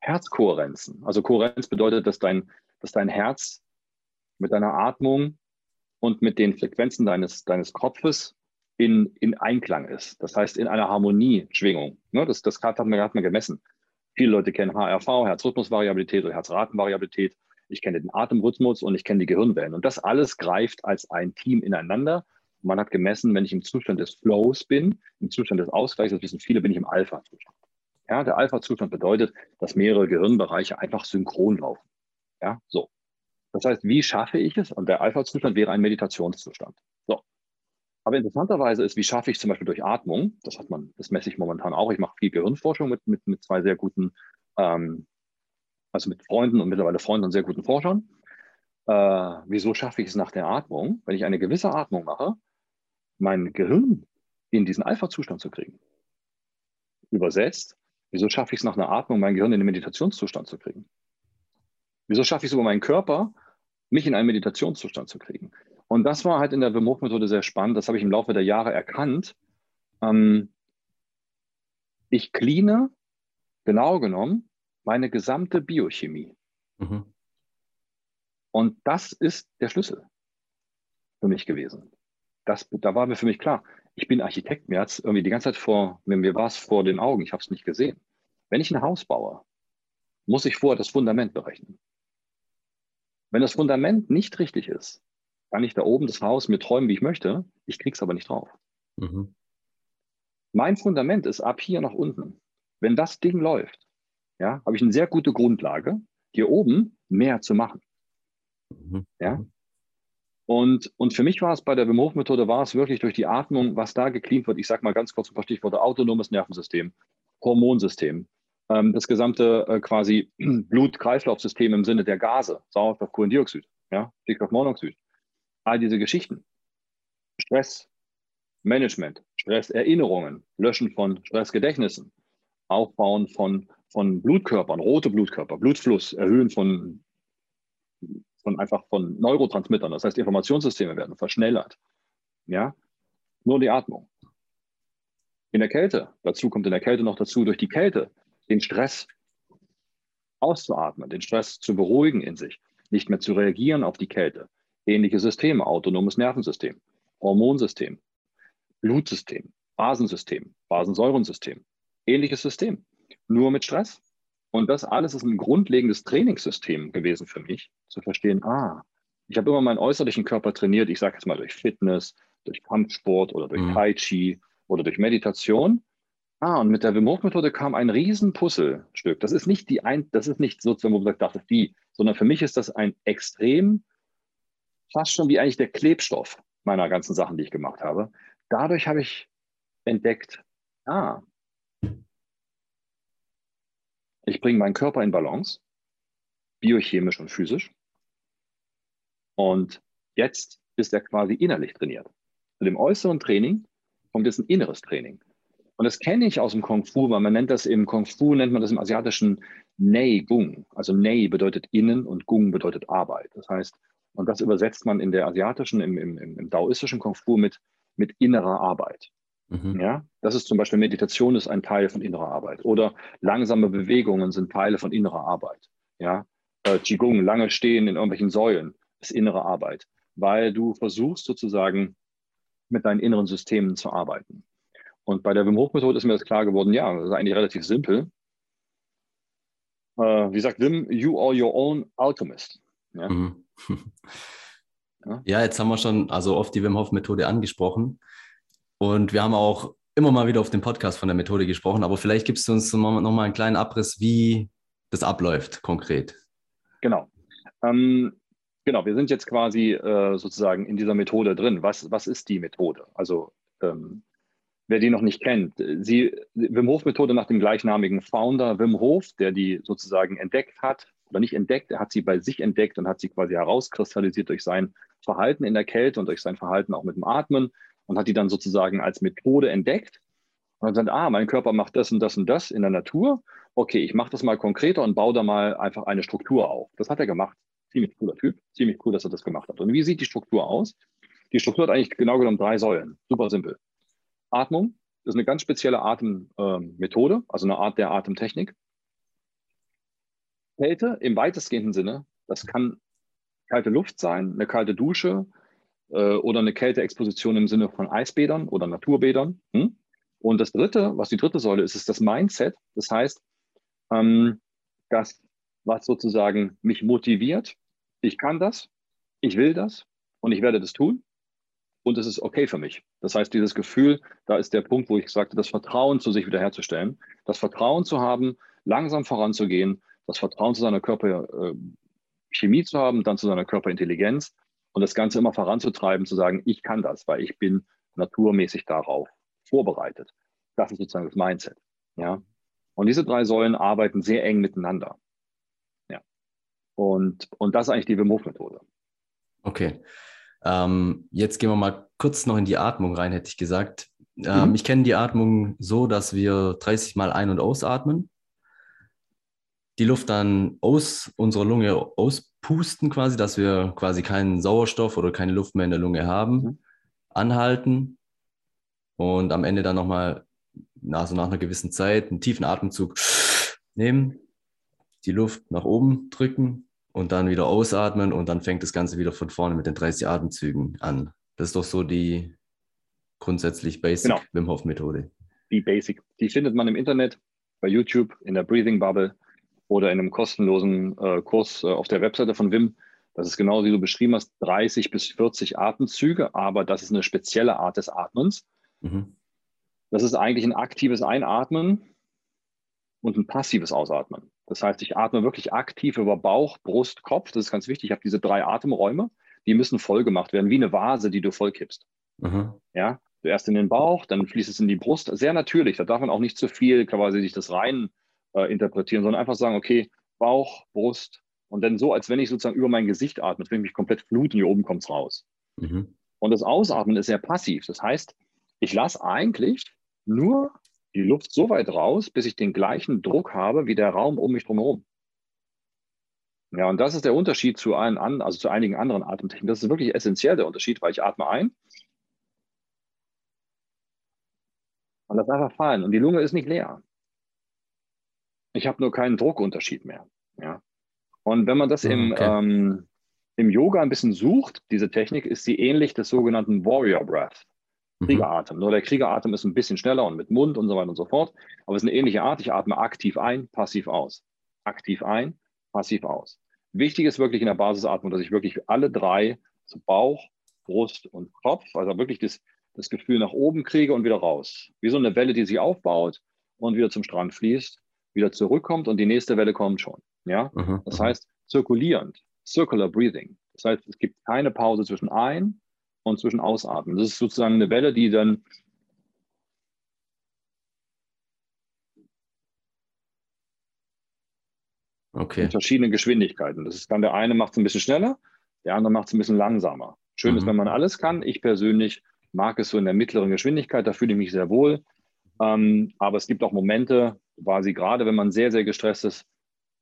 Herzkohärenzen. Also Kohärenz bedeutet, dass dein, dass dein Herz mit deiner Atmung und mit den Frequenzen deines, deines Kopfes in, in Einklang ist. Das heißt, in einer Harmonieschwingung. Ne, das, das hat, man, hat man gemessen. Viele Leute kennen HRV, Herzrhythmusvariabilität oder Herzratenvariabilität. Ich kenne den Atemrhythmus und ich kenne die Gehirnwellen. Und das alles greift als ein Team ineinander. Man hat gemessen, wenn ich im Zustand des Flows bin, im Zustand des Ausgleichs, das wissen viele, bin ich im Alpha-Zustand. Ja, der Alpha-Zustand bedeutet, dass mehrere Gehirnbereiche einfach synchron laufen. Ja, so. Das heißt, wie schaffe ich es? Und der Alpha-Zustand wäre ein Meditationszustand. So. Aber interessanterweise ist, wie schaffe ich zum Beispiel durch Atmung, das hat man, das messe ich momentan auch. Ich mache viel Gehirnforschung mit, mit, mit zwei sehr guten, ähm, also mit Freunden und mittlerweile Freunden und sehr guten Forschern. Äh, wieso schaffe ich es nach der Atmung, wenn ich eine gewisse Atmung mache, mein Gehirn in diesen Alpha-Zustand zu kriegen? Übersetzt, wieso schaffe ich es nach einer Atmung, mein Gehirn in den Meditationszustand zu kriegen? Wieso schaffe ich es über meinen Körper, mich in einen Meditationszustand zu kriegen? Und das war halt in der Wim Methode sehr spannend. Das habe ich im Laufe der Jahre erkannt. Ähm, ich cleane, genau genommen, meine gesamte Biochemie. Mhm. Und das ist der Schlüssel für mich gewesen. Das, da war mir für mich klar, ich bin Architekt, mir hat es irgendwie die ganze Zeit vor, mir war es vor den Augen, ich habe es nicht gesehen. Wenn ich ein Haus baue, muss ich vorher das Fundament berechnen. Wenn das Fundament nicht richtig ist, kann ich da oben das Haus mir träumen, wie ich möchte, ich kriege es aber nicht drauf. Mhm. Mein Fundament ist ab hier nach unten. Wenn das Ding läuft, ja, habe ich eine sehr gute Grundlage, hier oben mehr zu machen. Mhm. Ja? Mhm. Und, und für mich war es bei der Wim Hof Methode, war es wirklich durch die Atmung, was da gecleant wird. Ich sage mal ganz kurz ein paar Stichworte: autonomes Nervensystem, Hormonsystem, ähm, das gesamte äh, quasi *clears throat* Blut-Kreislauf-System im Sinne der Gase, Sauerstoff, Kohlendioxid, ja, Stickstoffmonoxid, all diese Geschichten. Stressmanagement, Stresserinnerungen, Löschen von Stressgedächtnissen, Aufbauen von, von Blutkörpern, rote Blutkörper, Blutfluss, Erhöhen von, von einfach von Neurotransmittern, das heißt Informationssysteme werden verschnellert. Ja, nur die Atmung. In der Kälte, dazu kommt in der Kälte noch dazu, durch die Kälte den Stress auszuatmen, den Stress zu beruhigen in sich, nicht mehr zu reagieren auf die Kälte. Ähnliche Systeme, autonomes Nervensystem, Hormonsystem, Blutsystem, Basensystem, Basensäurensystem. Ähnliches System, nur mit Stress. Und das alles ist ein grundlegendes Trainingssystem gewesen für mich, zu verstehen, ah, ich habe immer meinen äußerlichen Körper trainiert, ich sage jetzt mal durch Fitness, durch Kampfsport oder durch mhm. Tai Chi oder durch Meditation. Ah, und mit der Wim Hof Methode kam ein riesen Puzzlestück. Das ist nicht die ein, das ist nicht sozusagen, wo man sagt, das ist die, sondern für mich ist das ein extrem, fast schon wie eigentlich der Klebstoff meiner ganzen Sachen, die ich gemacht habe. Dadurch habe ich entdeckt, ah, ich bringe meinen Körper in Balance, biochemisch und physisch. Und jetzt ist er quasi innerlich trainiert. Zu dem äußeren Training kommt jetzt ein inneres Training. Und das kenne ich aus dem Kung Fu, weil man nennt das im Kung Fu, nennt man das im asiatischen Nei Gung. Also Nei bedeutet innen und Gung bedeutet Arbeit. Das heißt, und das übersetzt man in der asiatischen, im, im, im daoistischen Kung Fu mit, mit innerer Arbeit. Mhm. Ja, das ist zum Beispiel Meditation ist ein Teil von innerer Arbeit oder langsame Bewegungen sind Teile von innerer Arbeit. Ja, äh, Qigong, lange stehen in irgendwelchen Säulen ist innere Arbeit, weil du versuchst sozusagen mit deinen inneren Systemen zu arbeiten. Und bei der Wim Hof Methode ist mir das klar geworden, ja, das ist eigentlich relativ simpel. Äh, wie sagt Wim, you are your own alchemist. Ja? Mhm. ja? ja, jetzt haben wir schon also oft die Wim Hof Methode angesprochen. Und wir haben auch immer mal wieder auf dem Podcast von der Methode gesprochen, aber vielleicht gibst du uns noch mal einen kleinen Abriss, wie das abläuft konkret. Genau. Ähm, genau, wir sind jetzt quasi äh, sozusagen in dieser Methode drin. Was, was ist die Methode? Also ähm, wer die noch nicht kennt. Sie, Wim Hof Methode nach dem gleichnamigen Founder Wim Hof, der die sozusagen entdeckt hat oder nicht entdeckt, er hat sie bei sich entdeckt und hat sie quasi herauskristallisiert durch sein Verhalten in der Kälte und durch sein Verhalten auch mit dem Atmen und hat die dann sozusagen als Methode entdeckt und dann sagt, ah, mein Körper macht das und das und das in der Natur. Okay, ich mache das mal konkreter und baue da mal einfach eine Struktur auf. Das hat er gemacht. Ziemlich cooler Typ, ziemlich cool, dass er das gemacht hat. Und wie sieht die Struktur aus? Die Struktur hat eigentlich genau genommen drei Säulen. Super simpel. Atmung. Ist eine ganz spezielle Atemmethode, ähm, also eine Art der Atemtechnik. Kälte im weitestgehenden Sinne, das kann kalte Luft sein, eine kalte Dusche äh, oder eine Kälteexposition im Sinne von Eisbädern oder Naturbädern. Hm? Und das dritte, was die dritte Säule ist, ist das Mindset. Das heißt, ähm, das, was sozusagen mich motiviert, ich kann das, ich will das und ich werde das tun. und es ist okay für mich. Das heißt, dieses Gefühl, da ist der Punkt, wo ich sagte, das Vertrauen zu sich wiederherzustellen, das Vertrauen zu haben, langsam voranzugehen, das Vertrauen zu seiner Körperchemie äh, zu haben, dann zu seiner Körperintelligenz und das Ganze immer voranzutreiben, zu sagen, ich kann das, weil ich bin naturmäßig darauf vorbereitet. Das ist sozusagen das Mindset. Ja? Und diese drei Säulen arbeiten sehr eng miteinander. Ja. Und, und das ist eigentlich die Wim-Hof-Methode. Okay. Ähm, jetzt gehen wir mal kurz noch in die Atmung rein, hätte ich gesagt. Ähm, mhm. Ich kenne die Atmung so, dass wir 30 Mal ein- und ausatmen. Die Luft dann aus unserer Lunge auspusten, quasi, dass wir quasi keinen Sauerstoff oder keine Luft mehr in der Lunge haben. Mhm. Anhalten und am Ende dann nochmal, also nach einer gewissen Zeit, einen tiefen Atemzug nehmen, die Luft nach oben drücken und dann wieder ausatmen und dann fängt das Ganze wieder von vorne mit den 30 Atemzügen an. Das ist doch so die grundsätzlich Basic genau. Wim Hof Methode. Die Basic. Die findet man im Internet, bei YouTube, in der Breathing Bubble oder in einem kostenlosen äh, Kurs äh, auf der Webseite von Wim. Das ist genau wie du beschrieben hast, 30 bis 40 Atemzüge, aber das ist eine spezielle Art des Atmens. Mhm. Das ist eigentlich ein aktives Einatmen und ein passives Ausatmen. Das heißt, ich atme wirklich aktiv über Bauch, Brust, Kopf. Das ist ganz wichtig. Ich habe diese drei Atemräume, die müssen voll gemacht werden, wie eine Vase, die du vollkippst. Mhm. Ja, zuerst in den Bauch, dann fließt es in die Brust. Sehr natürlich. Da darf man auch nicht zu viel quasi sich das rein äh, interpretieren, sondern einfach sagen, okay, Bauch, Brust und dann so, als wenn ich sozusagen über mein Gesicht atme, wenn ich mich komplett fluten, hier oben kommt es raus. Mhm. Und das Ausatmen ist sehr passiv. Das heißt, ich lasse eigentlich nur die Luft so weit raus, bis ich den gleichen Druck habe wie der Raum um mich drumherum. Ja, und das ist der Unterschied zu, allen, also zu einigen anderen Atemtechniken. Das ist wirklich essentiell der Unterschied, weil ich atme ein und lasse einfach fallen. Und die Lunge ist nicht leer. Ich habe nur keinen Druckunterschied mehr. Ja. Und wenn man das im, okay. ähm, im Yoga ein bisschen sucht, diese Technik, ist sie ähnlich des sogenannten Warrior Breath. Mhm. Kriegeratem. Nur der Kriegeratem ist ein bisschen schneller und mit Mund und so weiter und so fort. Aber es ist eine ähnliche Art. Ich atme aktiv ein, passiv aus. Aktiv ein, passiv aus. Wichtig ist wirklich in der Basisatmung, dass ich wirklich alle drei, also Bauch, Brust und Kopf, also wirklich das, das Gefühl nach oben kriege und wieder raus. Wie so eine Welle, die sich aufbaut und wieder zum Strand fließt, wieder zurückkommt und die nächste Welle kommt schon. Ja? Mhm. Das heißt, zirkulierend, circular breathing. Das heißt, es gibt keine Pause zwischen ein und zwischen Ausatmen. Das ist sozusagen eine Welle, die dann okay. in verschiedenen Geschwindigkeiten. Das ist dann der eine macht es ein bisschen schneller, der andere macht es ein bisschen langsamer. Schön mhm. ist, wenn man alles kann. Ich persönlich mag es so in der mittleren Geschwindigkeit, da fühle ich mich sehr wohl. Ähm, aber es gibt auch Momente, quasi gerade wenn man sehr, sehr gestresst ist,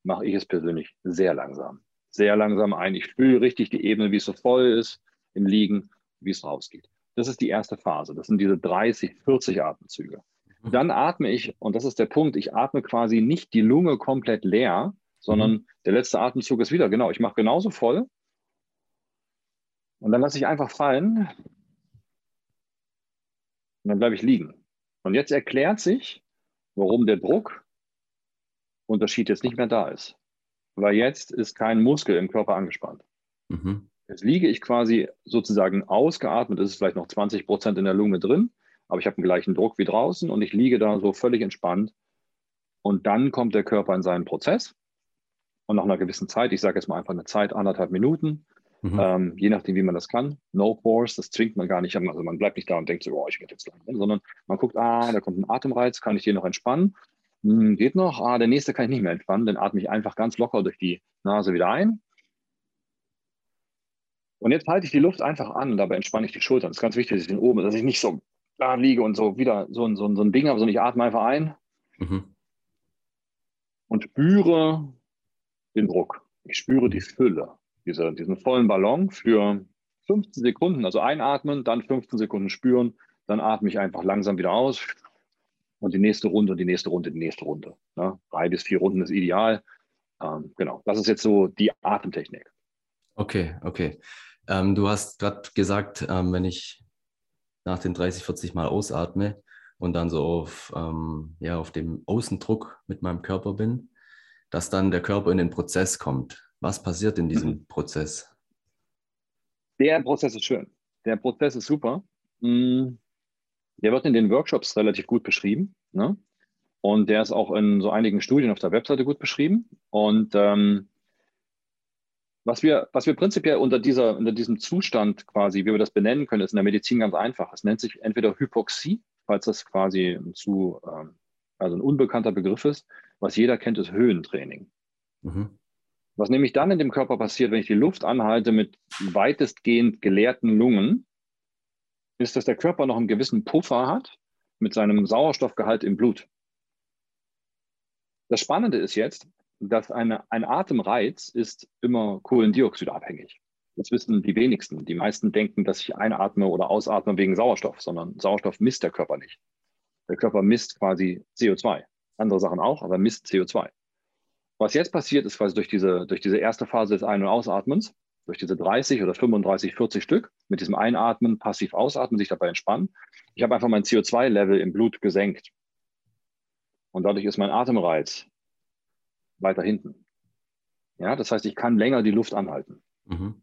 mache ich es persönlich sehr langsam. Sehr langsam ein. Ich fühle richtig die Ebene, wie es so voll ist im Liegen wie es rausgeht. Das ist die erste Phase. Das sind diese 30, 40 Atemzüge. Mhm. Dann atme ich, und das ist der Punkt, ich atme quasi nicht die Lunge komplett leer, sondern mhm. der letzte Atemzug ist wieder, genau, ich mache genauso voll. Und dann lasse ich einfach fallen. Und dann bleibe ich liegen. Und jetzt erklärt sich, warum der Druckunterschied jetzt nicht mehr da ist. Weil jetzt ist kein Muskel im Körper angespannt. Mhm. Jetzt liege ich quasi sozusagen ausgeatmet, es ist vielleicht noch 20 Prozent in der Lunge drin, aber ich habe den gleichen Druck wie draußen und ich liege da so völlig entspannt. Und dann kommt der Körper in seinen Prozess. Und nach einer gewissen Zeit, ich sage jetzt mal einfach eine Zeit, anderthalb Minuten, mhm. ähm, je nachdem, wie man das kann. No force, das zwingt man gar nicht. Also man bleibt nicht da und denkt so, oh, ich werde jetzt lang, sondern man guckt, ah, da kommt ein Atemreiz, kann ich den noch entspannen? Hm, geht noch, ah, der nächste kann ich nicht mehr entspannen, dann atme ich einfach ganz locker durch die Nase wieder ein und jetzt halte ich die Luft einfach an und dabei entspanne ich die Schultern. Das ist ganz wichtig, dass ich den oben, dass ich nicht so da liege und so wieder so, ein, so, ein, so ein Ding habe, sondern ich atme einfach ein mhm. und spüre den Druck. Ich spüre die Fülle, diese, diesen vollen Ballon für 15 Sekunden, also einatmen, dann 15 Sekunden spüren, dann atme ich einfach langsam wieder aus und die nächste Runde und die nächste Runde, die nächste Runde. Ja, drei bis vier Runden ist ideal. Ähm, genau, das ist jetzt so die Atemtechnik. Okay, okay. Ähm, du hast gerade gesagt, ähm, wenn ich nach den 30, 40 Mal ausatme und dann so auf, ähm, ja, auf dem Außendruck mit meinem Körper bin, dass dann der Körper in den Prozess kommt. Was passiert in diesem mhm. Prozess? Der Prozess ist schön. der Prozess ist super. Mm, der wird in den Workshops relativ gut beschrieben. Ne? Und der ist auch in so einigen Studien auf der Webseite gut beschrieben. Und ähm, was wir, was wir prinzipiell unter, dieser, unter diesem Zustand quasi, wie wir das benennen können, ist in der Medizin ganz einfach. Es nennt sich entweder Hypoxie, falls das quasi zu, ähm, also ein unbekannter Begriff ist. Was jeder kennt, ist Höhentraining. Mhm. Was nämlich dann in dem Körper passiert, wenn ich die Luft anhalte mit weitestgehend geleerten Lungen, ist, dass der Körper noch einen gewissen Puffer hat mit seinem Sauerstoffgehalt im Blut. Das Spannende ist jetzt, dass eine, ein Atemreiz ist immer Kohlendioxidabhängig. Das wissen die wenigsten. Die meisten denken, dass ich einatme oder ausatme wegen Sauerstoff, sondern Sauerstoff misst der Körper nicht. Der Körper misst quasi CO2. Andere Sachen auch, aber misst CO2. Was jetzt passiert, ist quasi durch diese, durch diese erste Phase des Ein- und Ausatmens, durch diese 30 oder 35, 40 Stück, mit diesem Einatmen, passiv ausatmen, sich dabei entspannen. Ich habe einfach mein CO2-Level im Blut gesenkt. Und dadurch ist mein Atemreiz weiter hinten. Ja, das heißt, ich kann länger die Luft anhalten. Mhm.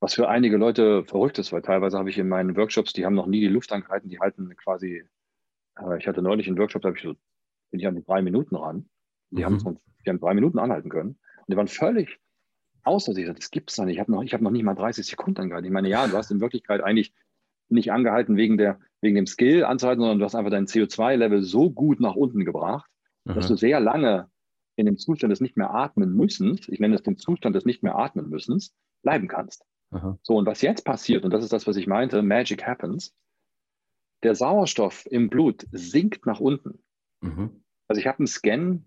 Was für einige Leute verrückt ist, weil teilweise habe ich in meinen Workshops, die haben noch nie die Luft angehalten, die halten quasi, äh, ich hatte neulich einen Workshop, da habe ich so, bin ich an die drei Minuten ran. Die, mhm. haben, die haben drei Minuten anhalten können. Und die waren völlig außer sich. Das gibt es doch nicht. Ich habe noch, hab noch nicht mal 30 Sekunden angehalten. Ich meine, ja, du hast in Wirklichkeit eigentlich nicht angehalten wegen, der, wegen dem Skill anzuhalten, sondern du hast einfach dein CO2-Level so gut nach unten gebracht, mhm. dass du sehr lange in dem Zustand des nicht mehr atmen müssen, ich nenne es den Zustand des nicht mehr atmen müssen, bleiben kannst. Aha. So, und was jetzt passiert, und das ist das, was ich meinte, Magic happens, der Sauerstoff im Blut sinkt nach unten. Mhm. Also ich habe einen Scan,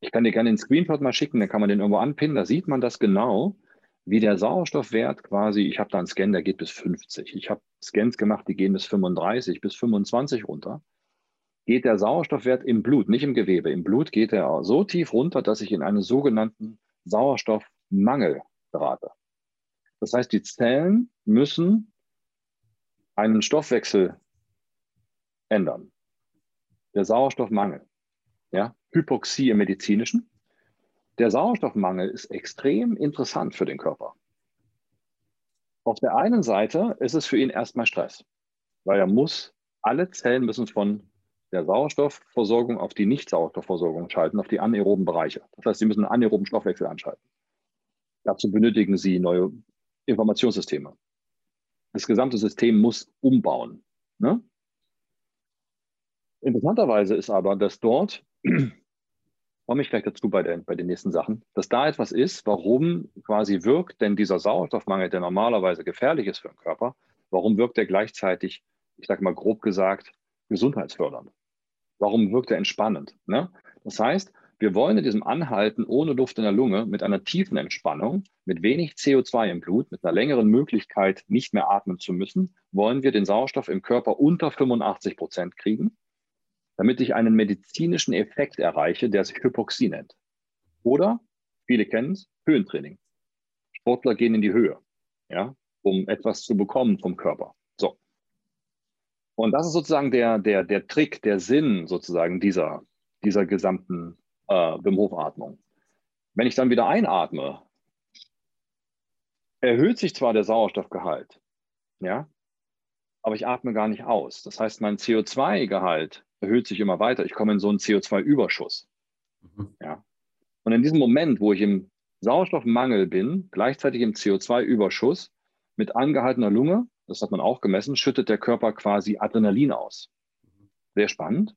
ich kann dir gerne den Screenshot mal schicken, dann kann man den irgendwo anpinnen, da sieht man das genau, wie der Sauerstoffwert quasi, ich habe da einen Scan, der geht bis 50. Ich habe Scans gemacht, die gehen bis 35, bis 25 runter geht der Sauerstoffwert im Blut, nicht im Gewebe, im Blut geht er so tief runter, dass ich in einen sogenannten Sauerstoffmangel gerate. Das heißt, die Zellen müssen einen Stoffwechsel ändern. Der Sauerstoffmangel, ja, Hypoxie im Medizinischen. Der Sauerstoffmangel ist extrem interessant für den Körper. Auf der einen Seite ist es für ihn erstmal Stress, weil er muss, alle Zellen müssen von der Sauerstoffversorgung auf die Nicht-Sauerstoffversorgung schalten, auf die anaeroben Bereiche. Das heißt, Sie müssen einen anaeroben Stoffwechsel anschalten. Dazu benötigen Sie neue Informationssysteme. Das gesamte System muss umbauen. Ne? Interessanterweise ist aber, dass dort, komme ich gleich dazu bei, der, bei den nächsten Sachen, dass da etwas ist, warum quasi wirkt denn dieser Sauerstoffmangel, der normalerweise gefährlich ist für den Körper, warum wirkt er gleichzeitig, ich sage mal grob gesagt, gesundheitsfördernd? Warum wirkt er entspannend? Ne? Das heißt, wir wollen in diesem Anhalten ohne Luft in der Lunge mit einer tiefen Entspannung, mit wenig CO2 im Blut, mit einer längeren Möglichkeit, nicht mehr atmen zu müssen, wollen wir den Sauerstoff im Körper unter 85 Prozent kriegen, damit ich einen medizinischen Effekt erreiche, der sich Hypoxie nennt. Oder, viele kennen es, Höhentraining. Sportler gehen in die Höhe, ja, um etwas zu bekommen vom Körper. Und das ist sozusagen der, der, der Trick, der Sinn sozusagen dieser, dieser gesamten äh, Wim Hof Atmung. Wenn ich dann wieder einatme, erhöht sich zwar der Sauerstoffgehalt, ja, aber ich atme gar nicht aus. Das heißt, mein CO2-Gehalt erhöht sich immer weiter. Ich komme in so einen CO2-Überschuss. Mhm. Ja. Und in diesem Moment, wo ich im Sauerstoffmangel bin, gleichzeitig im CO2-Überschuss mit angehaltener Lunge, das hat man auch gemessen, schüttet der Körper quasi Adrenalin aus. Sehr spannend.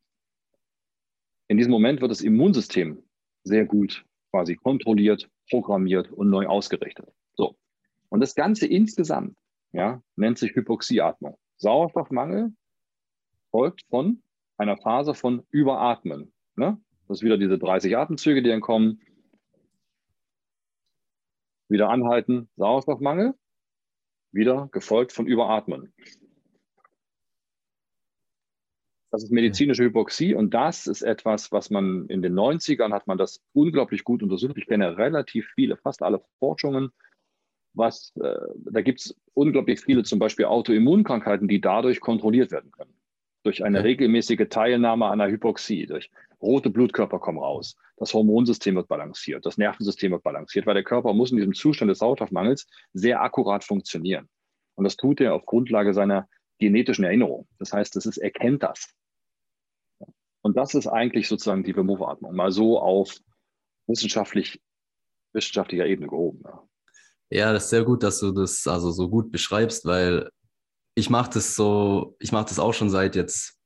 In diesem Moment wird das Immunsystem sehr gut quasi kontrolliert, programmiert und neu ausgerichtet. So. Und das Ganze insgesamt ja, nennt sich Hypoxieatmung. Sauerstoffmangel folgt von einer Phase von Überatmen. Ne? Das ist wieder diese 30 Atemzüge, die dann kommen. Wieder anhalten, Sauerstoffmangel wieder gefolgt von Überatmen. Das ist medizinische Hypoxie und das ist etwas, was man in den 90ern hat man das unglaublich gut untersucht. Ich kenne relativ viele, fast alle Forschungen, was, äh, da gibt es unglaublich viele zum Beispiel Autoimmunkrankheiten, die dadurch kontrolliert werden können. Durch eine regelmäßige Teilnahme an einer Hypoxie, durch rote Blutkörper kommen raus, das Hormonsystem wird balanciert, das Nervensystem wird balanciert, weil der Körper muss in diesem Zustand des Sauerstoffmangels sehr akkurat funktionieren. Und das tut er auf Grundlage seiner genetischen Erinnerung. Das heißt, es ist, er kennt das. Und das ist eigentlich sozusagen die Bemoveratmung, mal so auf wissenschaftlich, wissenschaftlicher Ebene gehoben. Ja. ja, das ist sehr gut, dass du das also so gut beschreibst, weil ich mache das so, ich mache das auch schon seit jetzt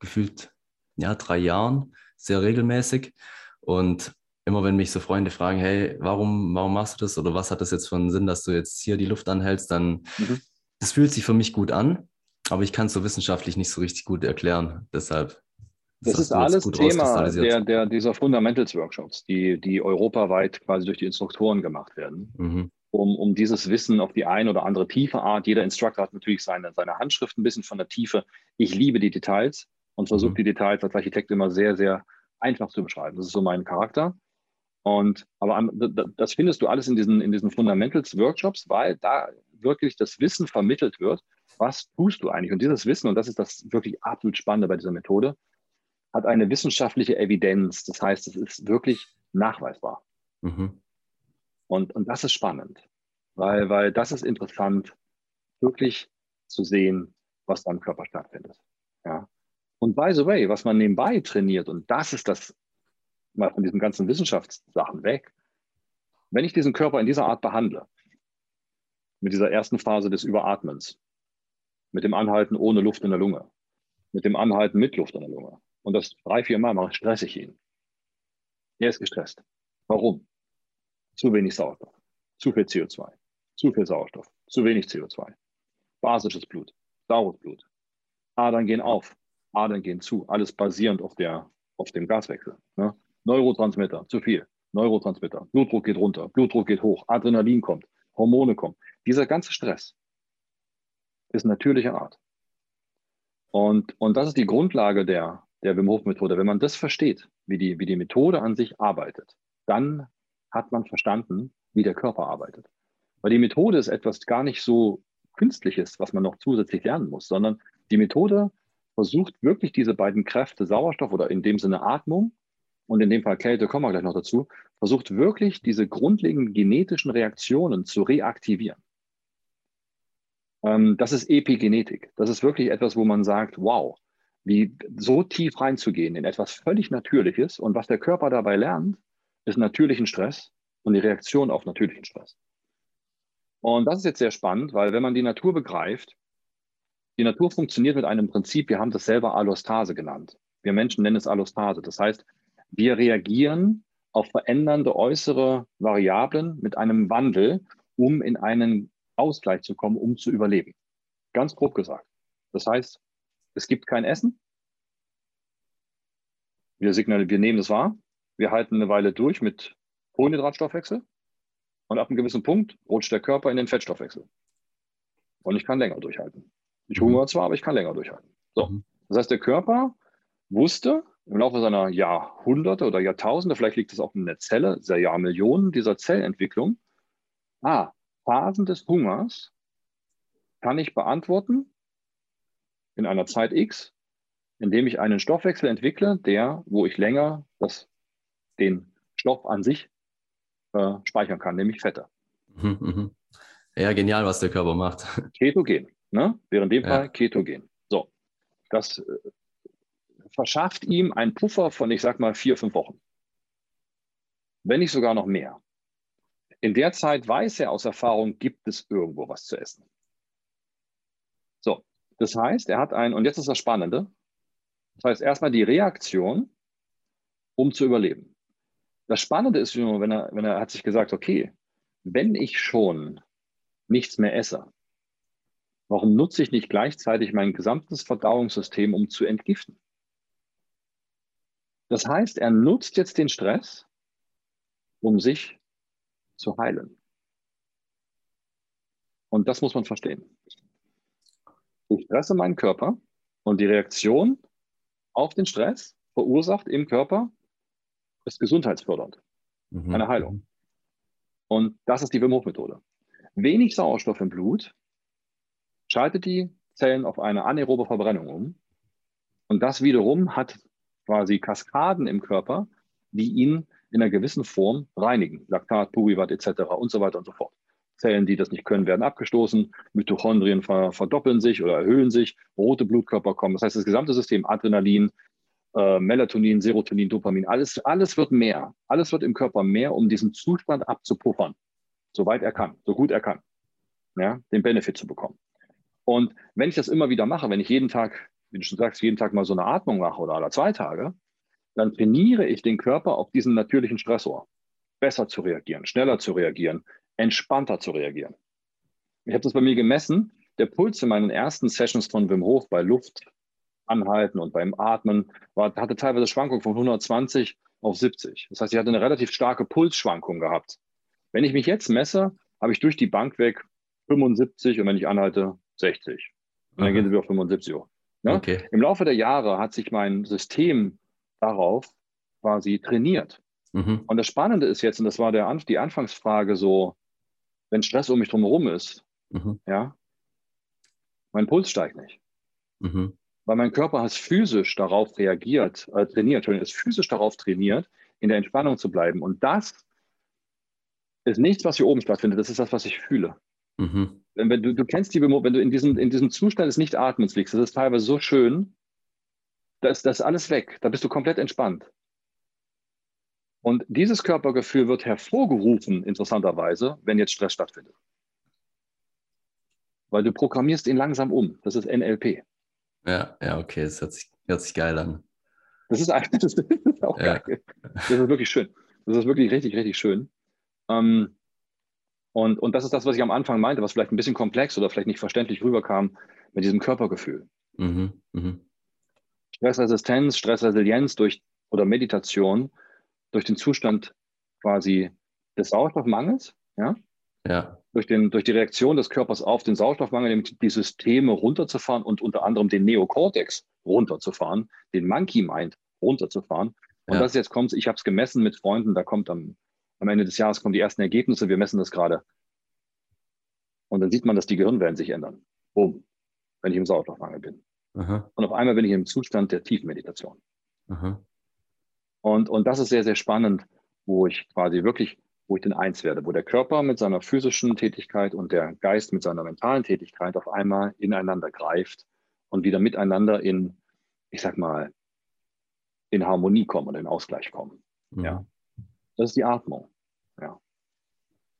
gefühlt ja, drei Jahren, sehr regelmäßig. Und immer wenn mich so Freunde fragen, hey, warum, warum machst du das oder was hat das jetzt für einen Sinn, dass du jetzt hier die Luft anhältst, dann mhm. das fühlt sich für mich gut an, aber ich kann es so wissenschaftlich nicht so richtig gut erklären. Deshalb. Das, das ist alles Thema der, der, dieser Fundamentals-Workshops, die, die europaweit quasi durch die Instruktoren gemacht werden, mhm. Um, um dieses Wissen auf die eine oder andere tiefe Art. Jeder Instructor hat natürlich seine, seine Handschrift ein bisschen von der Tiefe. Ich liebe die Details und versuche mhm. die Details als Architekt immer sehr, sehr einfach zu beschreiben. Das ist so mein Charakter. Und, aber das findest du alles in diesen, in diesen Fundamentals-Workshops, weil da wirklich das Wissen vermittelt wird, was tust du eigentlich? Und dieses Wissen, und das ist das wirklich absolut Spannende bei dieser Methode, hat eine wissenschaftliche Evidenz. Das heißt, es ist wirklich nachweisbar. Mhm. Und, und das ist spannend, weil, weil das ist interessant, wirklich zu sehen, was da im Körper stattfindet. Ja. Und by the way, was man nebenbei trainiert, und das ist das mal von diesen ganzen Wissenschaftssachen weg, wenn ich diesen Körper in dieser Art behandle, mit dieser ersten Phase des Überatmens, mit dem Anhalten ohne Luft in der Lunge, mit dem Anhalten mit Luft in der Lunge, und das drei, vier Mal mache, stresse ich ihn. Er ist gestresst. Warum? Zu wenig Sauerstoff, zu viel CO2, zu viel Sauerstoff, zu wenig CO2, basisches Blut, saures Blut. Adern gehen auf, Adern gehen zu, alles basierend auf, der, auf dem Gaswechsel. Ne? Neurotransmitter, zu viel. Neurotransmitter, Blutdruck geht runter, Blutdruck geht hoch, Adrenalin kommt, Hormone kommen. Dieser ganze Stress ist natürlicher Art. Und, und das ist die Grundlage der, der Wim Hof Methode. Wenn man das versteht, wie die, wie die Methode an sich arbeitet, dann hat man verstanden, wie der Körper arbeitet. Weil die Methode ist etwas gar nicht so Künstliches, was man noch zusätzlich lernen muss, sondern die Methode versucht wirklich diese beiden Kräfte Sauerstoff oder in dem Sinne Atmung und in dem Fall Kälte, kommen wir gleich noch dazu, versucht wirklich diese grundlegenden genetischen Reaktionen zu reaktivieren. Ähm, das ist Epigenetik. Das ist wirklich etwas, wo man sagt, wow, wie so tief reinzugehen in etwas völlig Natürliches und was der Körper dabei lernt, ist natürlichen Stress und die Reaktion auf natürlichen Stress. Und das ist jetzt sehr spannend, weil wenn man die Natur begreift, die Natur funktioniert mit einem Prinzip, wir haben das selber Allostase genannt. Wir Menschen nennen es Allostase. Das heißt, wir reagieren auf verändernde äußere Variablen mit einem Wandel, um in einen Ausgleich zu kommen, um zu überleben. Ganz grob gesagt. Das heißt, es gibt kein Essen. Wir, signal wir nehmen es wahr. Wir halten eine Weile durch mit Kohlenhydratstoffwechsel. Und ab einem gewissen Punkt rutscht der Körper in den Fettstoffwechsel. Und ich kann länger durchhalten. Ich hungere zwar, aber ich kann länger durchhalten. So. Mhm. Das heißt, der Körper wusste im Laufe seiner Jahrhunderte oder Jahrtausende, vielleicht liegt es auch in der Zelle, dieser Jahrmillionen dieser Zellentwicklung, ah, Phasen des Hungers kann ich beantworten in einer Zeit X, indem ich einen Stoffwechsel entwickle, der, wo ich länger das, den Stoff an sich äh, speichern kann, nämlich Fette. Mhm. *laughs* Ja, genial, was der Körper macht. *laughs* Ketogen. Ne? Während dem ja. Fall Ketogen. So, das äh, verschafft ihm einen Puffer von, ich sag mal, vier, fünf Wochen. Wenn nicht sogar noch mehr. In der Zeit weiß er aus Erfahrung, gibt es irgendwo was zu essen. So, das heißt, er hat ein, und jetzt ist das Spannende, das heißt erstmal die Reaktion, um zu überleben. Das Spannende ist, wenn er, wenn er hat sich gesagt, okay, wenn ich schon nichts mehr esse, Warum nutze ich nicht gleichzeitig mein gesamtes Verdauungssystem, um zu entgiften? Das heißt, er nutzt jetzt den Stress, um sich zu heilen. Und das muss man verstehen. Ich stresse meinen Körper und die Reaktion auf den Stress verursacht im Körper ist gesundheitsfördernd. Mhm. Eine Heilung. Und das ist die Wim Hof Methode. Wenig Sauerstoff im Blut schaltet die Zellen auf eine anaerobe Verbrennung um. Und das wiederum hat quasi Kaskaden im Körper, die ihn in einer gewissen Form reinigen. Laktat, Purivat etc. und so weiter und so fort. Zellen, die das nicht können, werden abgestoßen. Mitochondrien verdoppeln sich oder erhöhen sich. Rote Blutkörper kommen. Das heißt, das gesamte System Adrenalin, äh, Melatonin, Serotonin, Dopamin, alles, alles wird mehr. Alles wird im Körper mehr, um diesen Zustand abzupuffern, soweit er kann, so gut er kann, ja, den Benefit zu bekommen. Und wenn ich das immer wieder mache, wenn ich jeden Tag, wie du schon sagst, jeden Tag mal so eine Atmung mache oder alle zwei Tage, dann trainiere ich den Körper auf diesen natürlichen Stressor, besser zu reagieren, schneller zu reagieren, entspannter zu reagieren. Ich habe das bei mir gemessen. Der Puls in meinen ersten Sessions von Wim Hof bei Luft anhalten und beim Atmen war, hatte teilweise Schwankungen von 120 auf 70. Das heißt, ich hatte eine relativ starke Pulsschwankung gehabt. Wenn ich mich jetzt messe, habe ich durch die Bank weg 75 und wenn ich anhalte, 60. Und dann gehen sie wieder auf 75 Uhr. Ne? Okay. Im Laufe der Jahre hat sich mein System darauf quasi trainiert. Mhm. Und das Spannende ist jetzt, und das war der, die Anfangsfrage so, wenn Stress um mich drumherum ist, mhm. ja, mein Puls steigt nicht. Mhm weil mein Körper hat physisch darauf reagiert, äh, trainiert, ist physisch darauf trainiert, in der Entspannung zu bleiben. Und das ist nichts, was hier oben stattfindet, das ist das, was ich fühle. Mhm. Wenn, wenn, du, du kennst die wenn du in diesem, in diesem Zustand des Nicht-Atmens liegst, das ist teilweise so schön, da ist das alles weg, da bist du komplett entspannt. Und dieses Körpergefühl wird hervorgerufen, interessanterweise, wenn jetzt Stress stattfindet. Weil du programmierst ihn langsam um. Das ist NLP. Ja, ja, okay, das hört sich, hört sich geil an. Das ist, *laughs* das ist auch ja. geil. Das ist wirklich schön. Das ist wirklich richtig, richtig schön. Ähm, und, und das ist das, was ich am Anfang meinte, was vielleicht ein bisschen komplex oder vielleicht nicht verständlich rüberkam mit diesem Körpergefühl. Mhm, mh. Stressresistenz, Stressresilienz durch oder Meditation durch den Zustand quasi des Sauerstoffmangels, ja, ja. Durch, den, durch die Reaktion des Körpers auf den Sauerstoffmangel, nämlich die Systeme runterzufahren und unter anderem den Neokortex runterzufahren, den Monkey Mind runterzufahren. Und ja. das jetzt kommt, ich habe es gemessen mit Freunden, da kommt am, am Ende des Jahres kommen die ersten Ergebnisse, wir messen das gerade. Und dann sieht man, dass die Gehirnwellen sich ändern. Boom, wenn ich im Sauerstoffmangel bin. Aha. Und auf einmal bin ich im Zustand der Tiefenmeditation. Und, und das ist sehr, sehr spannend, wo ich quasi wirklich wo ich denn eins werde, wo der Körper mit seiner physischen Tätigkeit und der Geist mit seiner mentalen Tätigkeit auf einmal ineinander greift und wieder miteinander in, ich sag mal, in Harmonie kommen und in Ausgleich kommen. Mhm. Ja. Das ist die Atmung. Ja.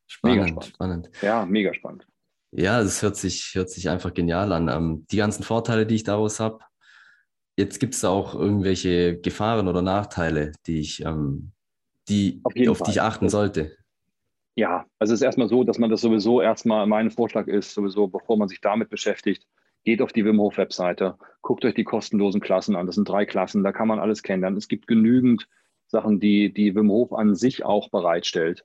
Spannend, mega spannend. spannend. Ja, mega spannend. Ja, es hört sich, hört sich einfach genial an. Ähm, die ganzen Vorteile, die ich daraus habe. Jetzt gibt es da auch irgendwelche Gefahren oder Nachteile, die ich ähm, die, auf, auf die ich achten sollte? Ja, also es ist erstmal so, dass man das sowieso erstmal, mein Vorschlag ist, sowieso, bevor man sich damit beschäftigt, geht auf die Wim Hof Webseite, guckt euch die kostenlosen Klassen an. Das sind drei Klassen, da kann man alles kennenlernen. Es gibt genügend Sachen, die die Wim Hof an sich auch bereitstellt.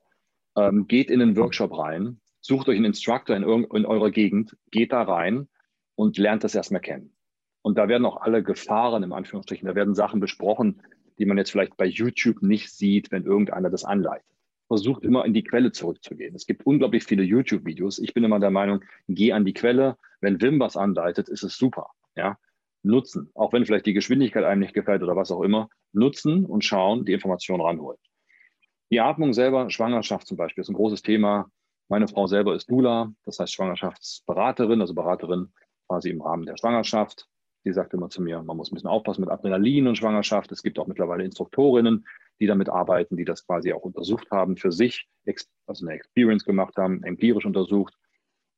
Ähm, geht in den Workshop rein, sucht euch einen Instructor in, in eurer Gegend, geht da rein und lernt das erstmal kennen. Und da werden auch alle Gefahren, im Anführungsstrichen, da werden Sachen besprochen, die man jetzt vielleicht bei YouTube nicht sieht, wenn irgendeiner das anleitet. Versucht immer in die Quelle zurückzugehen. Es gibt unglaublich viele YouTube-Videos. Ich bin immer der Meinung, geh an die Quelle. Wenn Wim was anleitet, ist es super. Ja? Nutzen, auch wenn vielleicht die Geschwindigkeit einem nicht gefällt oder was auch immer, nutzen und schauen, die Information ranholen. Die Atmung selber, Schwangerschaft zum Beispiel, ist ein großes Thema. Meine Frau selber ist Dula, das heißt Schwangerschaftsberaterin, also Beraterin quasi im Rahmen der Schwangerschaft. Die sagt immer zu mir, man muss ein bisschen aufpassen mit Adrenalin und Schwangerschaft. Es gibt auch mittlerweile Instruktorinnen, die damit arbeiten, die das quasi auch untersucht haben für sich, also eine Experience gemacht haben, empirisch untersucht.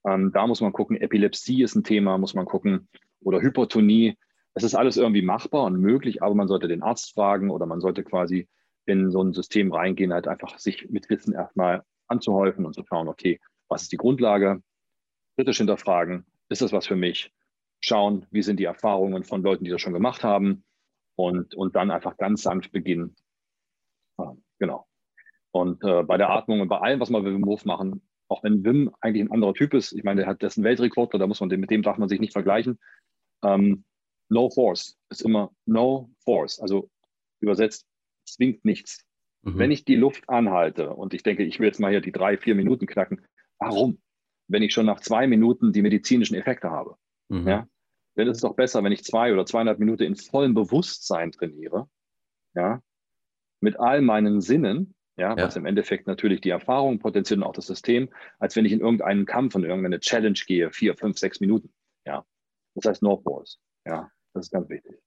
Ähm, da muss man gucken, Epilepsie ist ein Thema, muss man gucken, oder Hypertonie. Es ist alles irgendwie machbar und möglich, aber man sollte den Arzt fragen oder man sollte quasi in so ein System reingehen, halt einfach sich mit Wissen erstmal anzuhäufen und zu schauen, okay, was ist die Grundlage? Kritisch hinterfragen, ist das was für mich? Schauen, wie sind die Erfahrungen von Leuten, die das schon gemacht haben und, und dann einfach ganz sanft beginnen. Ja, genau. Und äh, bei der Atmung und bei allem, was wir mit Wim Hof machen, auch wenn Wim eigentlich ein anderer Typ ist, ich meine, der hat dessen Weltrekord, da muss man den, mit dem darf man sich nicht vergleichen. Ähm, no force ist immer no force, also übersetzt zwingt nichts. Mhm. Wenn ich die Luft anhalte und ich denke, ich will jetzt mal hier die drei, vier Minuten knacken, warum? Wenn ich schon nach zwei Minuten die medizinischen Effekte habe. Mhm. Ja? Denn es ist doch besser, wenn ich zwei oder zweieinhalb Minuten in vollem Bewusstsein trainiere, ja, mit all meinen Sinnen, ja, ja, was im Endeffekt natürlich die Erfahrung potenziert und auch das System, als wenn ich in irgendeinen Kampf und irgendeine Challenge gehe, vier, fünf, sechs Minuten. Ja, das heißt Northwalls. Ja, das ist ganz wichtig.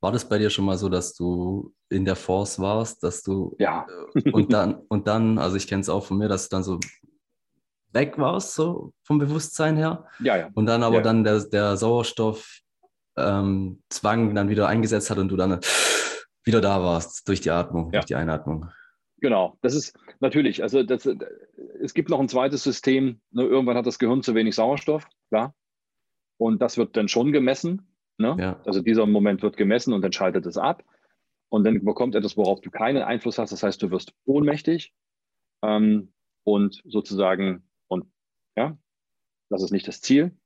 War das bei dir schon mal so, dass du in der Force warst, dass du ja äh, und dann und dann, also ich kenne es auch von mir, dass du dann so weg warst, so vom Bewusstsein her. Ja, ja. Und dann aber ja, dann der, der Sauerstoff ähm, Zwang dann wieder eingesetzt hat und du dann wieder da warst durch die Atmung, ja. durch die Einatmung. Genau, das ist natürlich, also das, es gibt noch ein zweites System, ne, irgendwann hat das Gehirn zu wenig Sauerstoff, klar. Und das wird dann schon gemessen. Ne? Ja. Also dieser Moment wird gemessen und dann schaltet es ab. Und dann bekommt etwas, worauf du keinen Einfluss hast. Das heißt, du wirst ohnmächtig ähm, und sozusagen, ja, das ist nicht das Ziel.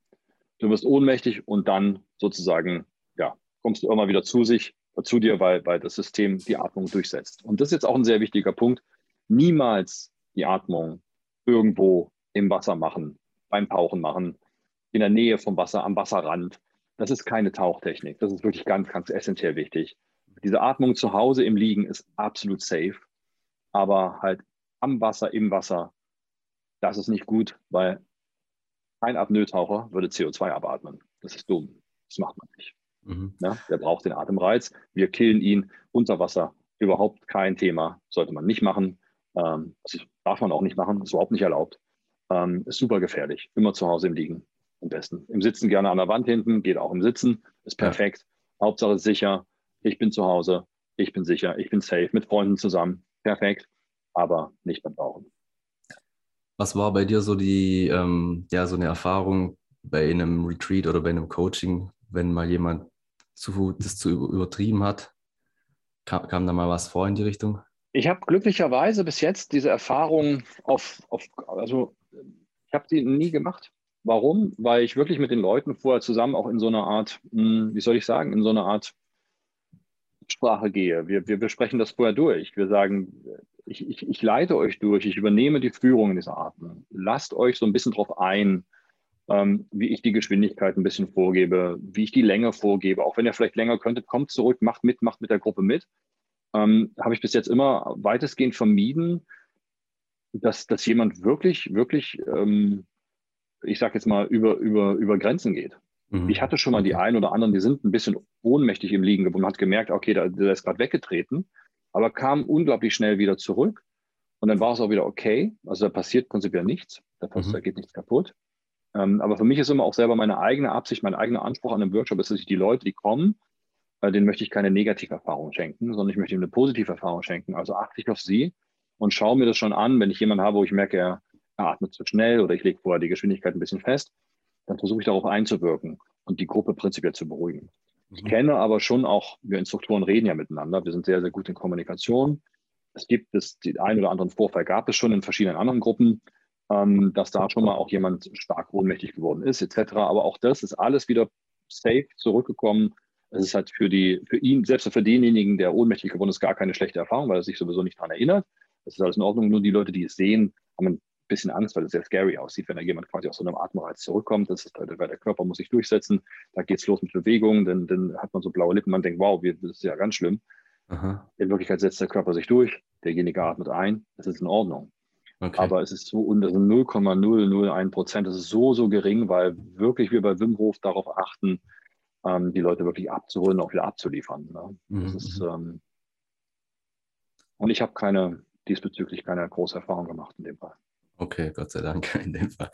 Du wirst ohnmächtig und dann sozusagen, ja, kommst du immer wieder zu sich, zu dir, weil, weil das System die Atmung durchsetzt. Und das ist jetzt auch ein sehr wichtiger Punkt. Niemals die Atmung irgendwo im Wasser machen, beim Tauchen machen, in der Nähe vom Wasser, am Wasserrand. Das ist keine Tauchtechnik. Das ist wirklich ganz, ganz essentiell wichtig. Diese Atmung zu Hause im Liegen ist absolut safe, aber halt am Wasser, im Wasser, das ist nicht gut, weil ein Apnoe-Taucher würde CO2 abatmen. Das ist dumm. Das macht man nicht. Mhm. Ja, der braucht den Atemreiz. Wir killen ihn unter Wasser. Überhaupt kein Thema. Sollte man nicht machen. Ähm, das darf man auch nicht machen. Ist überhaupt nicht erlaubt. Ähm, ist super gefährlich. Immer zu Hause im Liegen am besten. Im Sitzen gerne an der Wand hinten, geht auch im Sitzen, ist perfekt. Ja. Hauptsache sicher, ich bin zu Hause, ich bin sicher, ich bin safe, mit Freunden zusammen, perfekt, aber nicht beim Tauchen. Was war bei dir so die, ähm, ja, so eine Erfahrung bei einem Retreat oder bei einem Coaching, wenn mal jemand zu, das zu übertrieben hat? Kam, kam da mal was vor in die Richtung? Ich habe glücklicherweise bis jetzt diese Erfahrung auf, auf also ich habe die nie gemacht. Warum? Weil ich wirklich mit den Leuten vorher zusammen auch in so einer Art, hm, wie soll ich sagen, in so einer Art Sprache gehe. Wir, wir besprechen das vorher durch. Wir sagen, ich, ich, ich leite euch durch, ich übernehme die Führung in dieser Art. Lasst euch so ein bisschen drauf ein, ähm, wie ich die Geschwindigkeit ein bisschen vorgebe, wie ich die Länge vorgebe. Auch wenn ihr vielleicht länger könntet, kommt zurück, macht mit, macht mit der Gruppe mit. Ähm, Habe ich bis jetzt immer weitestgehend vermieden, dass, dass jemand wirklich, wirklich ähm, ich sage jetzt mal, über, über, über Grenzen geht. Mhm. Ich hatte schon mal die einen oder anderen, die sind ein bisschen ohnmächtig im Liegen geblieben, hat gemerkt, okay, der, der ist gerade weggetreten, aber kam unglaublich schnell wieder zurück. Und dann war es auch wieder okay. Also da passiert prinzipiell nichts, da, passiert, mhm. da geht nichts kaputt. Ähm, aber für mich ist immer auch selber meine eigene Absicht, mein eigener Anspruch an einem Workshop ist, dass ich die Leute, die kommen, äh, denen möchte ich keine negative Erfahrung schenken, sondern ich möchte ihnen eine positive Erfahrung schenken. Also achte ich auf sie und schaue mir das schon an, wenn ich jemanden habe, wo ich merke, er atmet zu schnell oder ich lege vorher die Geschwindigkeit ein bisschen fest, dann versuche ich darauf einzuwirken und die Gruppe prinzipiell zu beruhigen. Mhm. Ich kenne aber schon auch, wir Instruktoren reden ja miteinander, wir sind sehr, sehr gut in Kommunikation. Es gibt es, den einen oder anderen Vorfall gab es schon in verschiedenen anderen Gruppen, ähm, dass da schon mal auch jemand stark ohnmächtig geworden ist, etc. Aber auch das ist alles wieder safe zurückgekommen. Es ist halt für, die, für ihn, selbst für denjenigen, der ohnmächtig geworden ist, gar keine schlechte Erfahrung, weil er sich sowieso nicht daran erinnert. Das ist alles in Ordnung. Nur die Leute, die es sehen, haben ein bisschen Angst, weil es sehr scary aussieht, wenn da jemand quasi aus so einem Atemreiz zurückkommt. Das ist, weil der Körper muss sich durchsetzen. Da geht es los mit Bewegungen, dann, dann hat man so blaue Lippen, man denkt, wow, das ist ja ganz schlimm. Aha. In Wirklichkeit setzt der Körper sich durch, derjenige atmet ein, das ist in Ordnung. Okay. Aber es ist so unter 0,001 Prozent, das ist so, so gering, weil wirklich wir bei Wim Hof darauf achten, ähm, die Leute wirklich abzuholen auch wieder abzuliefern. Ne? Mhm. Ist, ähm, und ich habe keine, diesbezüglich keine große Erfahrung gemacht in dem Fall. Okay, Gott sei Dank *laughs* in dem Fall.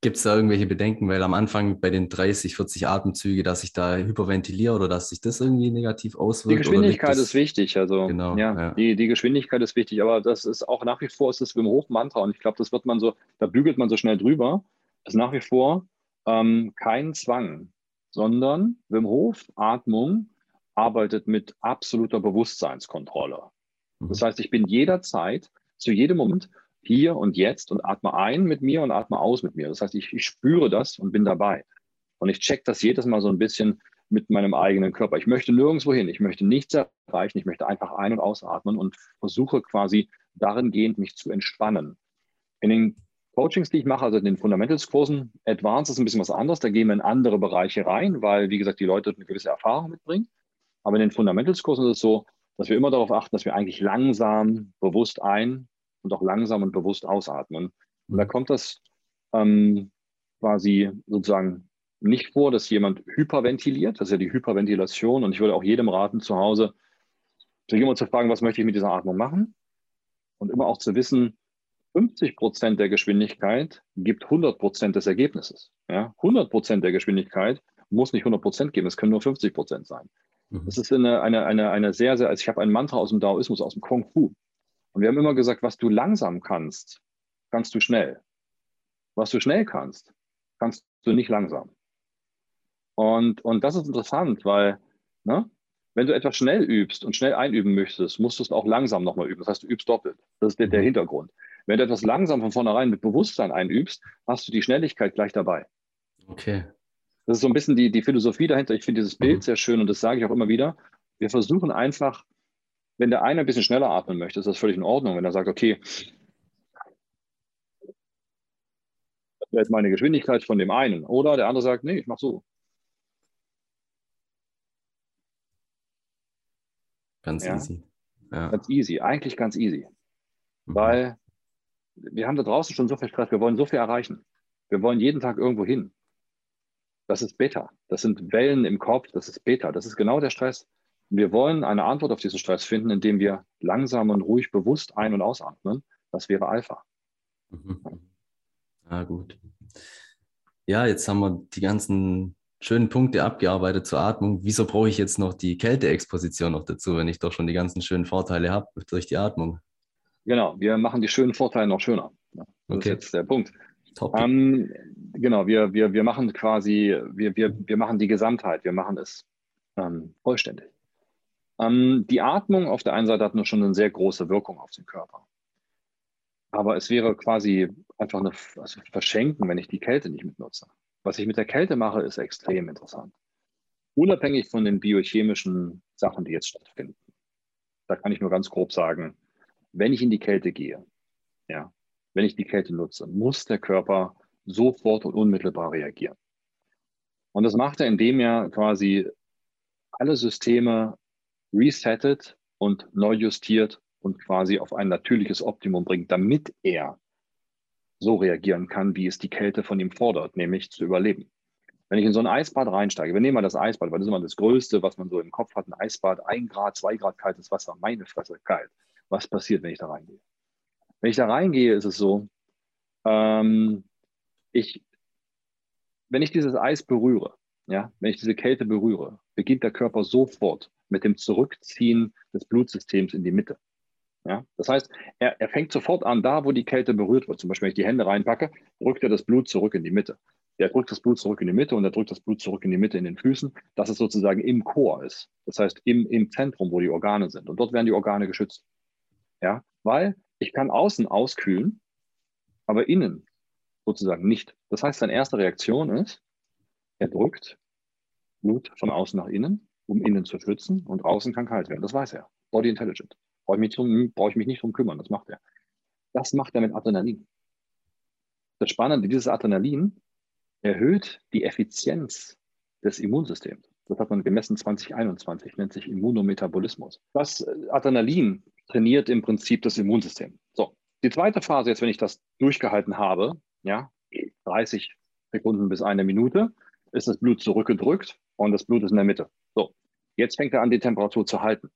Gibt es da irgendwelche Bedenken, weil am Anfang bei den 30, 40 Atemzüge, dass ich da hyperventiliere oder dass sich das irgendwie negativ auswirkt? Die Geschwindigkeit ist wichtig, also genau, ja, ja, Die, die Geschwindigkeit ist wichtig, aber das ist auch nach wie vor ist das Wim Hof Mantra und ich glaube, das wird man so, da bügelt man so schnell drüber. Das ist nach wie vor ähm, kein Zwang, sondern Wim Hof Atmung arbeitet mit absoluter Bewusstseinskontrolle. Das mhm. heißt, ich bin jederzeit, zu jedem Moment hier und jetzt und atme ein mit mir und atme aus mit mir. Das heißt, ich, ich spüre das und bin dabei. Und ich check das jedes Mal so ein bisschen mit meinem eigenen Körper. Ich möchte nirgendwo hin, ich möchte nichts erreichen, ich möchte einfach ein- und ausatmen und versuche quasi darin gehend mich zu entspannen. In den Coachings, die ich mache, also in den Fundamentals-Kursen, Advanced ist ein bisschen was anderes, da gehen wir in andere Bereiche rein, weil, wie gesagt, die Leute eine gewisse Erfahrung mitbringen. Aber in den Fundamentals-Kursen ist es so, dass wir immer darauf achten, dass wir eigentlich langsam, bewusst ein und auch langsam und bewusst ausatmen. Und da mhm. kommt das ähm, quasi sozusagen nicht vor, dass jemand hyperventiliert. Das ist ja die Hyperventilation. Und ich würde auch jedem raten, zu Hause sich immer zu fragen, was möchte ich mit dieser Atmung machen? Und immer auch zu wissen, 50 Prozent der Geschwindigkeit gibt 100 Prozent des Ergebnisses. Ja? 100 Prozent der Geschwindigkeit muss nicht 100 Prozent geben, es können nur 50 Prozent sein. Mhm. Das ist eine, eine, eine, eine sehr, sehr, also ich habe ein Mantra aus dem Daoismus, aus dem Kung Fu. Und wir haben immer gesagt, was du langsam kannst, kannst du schnell. Was du schnell kannst, kannst du nicht langsam. Und, und das ist interessant, weil ne, wenn du etwas schnell übst und schnell einüben möchtest, musst du es auch langsam nochmal üben. Das heißt, du übst doppelt. Das ist der, der mhm. Hintergrund. Wenn du etwas langsam von vornherein mit Bewusstsein einübst, hast du die Schnelligkeit gleich dabei. Okay. Das ist so ein bisschen die, die Philosophie dahinter. Ich finde dieses Bild mhm. sehr schön und das sage ich auch immer wieder. Wir versuchen einfach, wenn der eine ein bisschen schneller atmen möchte, ist das völlig in Ordnung. Wenn er sagt, okay, das wäre jetzt meine Geschwindigkeit von dem einen. Oder der andere sagt, nee, ich mache so. Ganz ja? easy. Ja. Ganz easy, eigentlich ganz easy. Mhm. Weil wir haben da draußen schon so viel Stress, wir wollen so viel erreichen. Wir wollen jeden Tag irgendwo hin. Das ist Beta. Das sind Wellen im Kopf, das ist Beta. Das ist genau der Stress. Wir wollen eine Antwort auf diesen Stress finden, indem wir langsam und ruhig bewusst ein- und ausatmen. Das wäre Alpha. Mhm. Ah, gut. Ja, jetzt haben wir die ganzen schönen Punkte abgearbeitet zur Atmung. Wieso brauche ich jetzt noch die Kälteexposition noch dazu, wenn ich doch schon die ganzen schönen Vorteile habe durch die Atmung? Genau, wir machen die schönen Vorteile noch schöner. Das okay. ist jetzt der Punkt. Ähm, genau, wir, wir, wir machen quasi, wir, wir, wir machen die Gesamtheit, wir machen es ähm, vollständig. Ähm, die Atmung auf der einen Seite hat nur schon eine sehr große Wirkung auf den Körper. Aber es wäre quasi einfach eine also Verschenken, wenn ich die Kälte nicht mitnutze. Was ich mit der Kälte mache, ist extrem interessant. Unabhängig von den biochemischen Sachen, die jetzt stattfinden. Da kann ich nur ganz grob sagen, wenn ich in die Kälte gehe, ja, wenn ich die Kälte nutze, muss der Körper sofort und unmittelbar reagieren. Und das macht er, indem er quasi alle Systeme resettet und neu justiert und quasi auf ein natürliches Optimum bringt, damit er so reagieren kann, wie es die Kälte von ihm fordert, nämlich zu überleben. Wenn ich in so ein Eisbad reinsteige, wir nehmen mal das Eisbad, weil das ist immer das Größte, was man so im Kopf hat, ein Eisbad, ein Grad, zwei Grad kaltes Wasser, meine Fresse kalt was passiert, wenn ich da reingehe. Wenn ich da reingehe, ist es so, ähm, ich, wenn ich dieses Eis berühre, ja, wenn ich diese Kälte berühre, beginnt der Körper sofort mit dem Zurückziehen des Blutsystems in die Mitte. Ja, das heißt, er, er fängt sofort an, da wo die Kälte berührt wird. Zum Beispiel, wenn ich die Hände reinpacke, drückt er das Blut zurück in die Mitte. Er drückt das Blut zurück in die Mitte und er drückt das Blut zurück in die Mitte in den Füßen, dass es sozusagen im Chor ist. Das heißt, im, im Zentrum, wo die Organe sind. Und dort werden die Organe geschützt. Ja, weil ich kann außen auskühlen, aber innen sozusagen nicht. Das heißt, seine erste Reaktion ist, er drückt Blut von außen nach innen, um innen zu schützen und außen kann kalt werden. Das weiß er. Body Intelligent. Brauche ich, mich ich mich nicht drum kümmern, das macht er. Das macht er mit Adrenalin. Das Spannende, dieses Adrenalin erhöht die Effizienz des Immunsystems. Das hat man gemessen 2021, nennt sich Immunometabolismus. Das äh, Adrenalin trainiert im Prinzip das Immunsystem. So, die zweite Phase, jetzt wenn ich das durchgehalten habe, ja, 30 Sekunden bis eine Minute, ist das Blut zurückgedrückt und das Blut ist in der Mitte. Jetzt fängt er an, die Temperatur zu halten.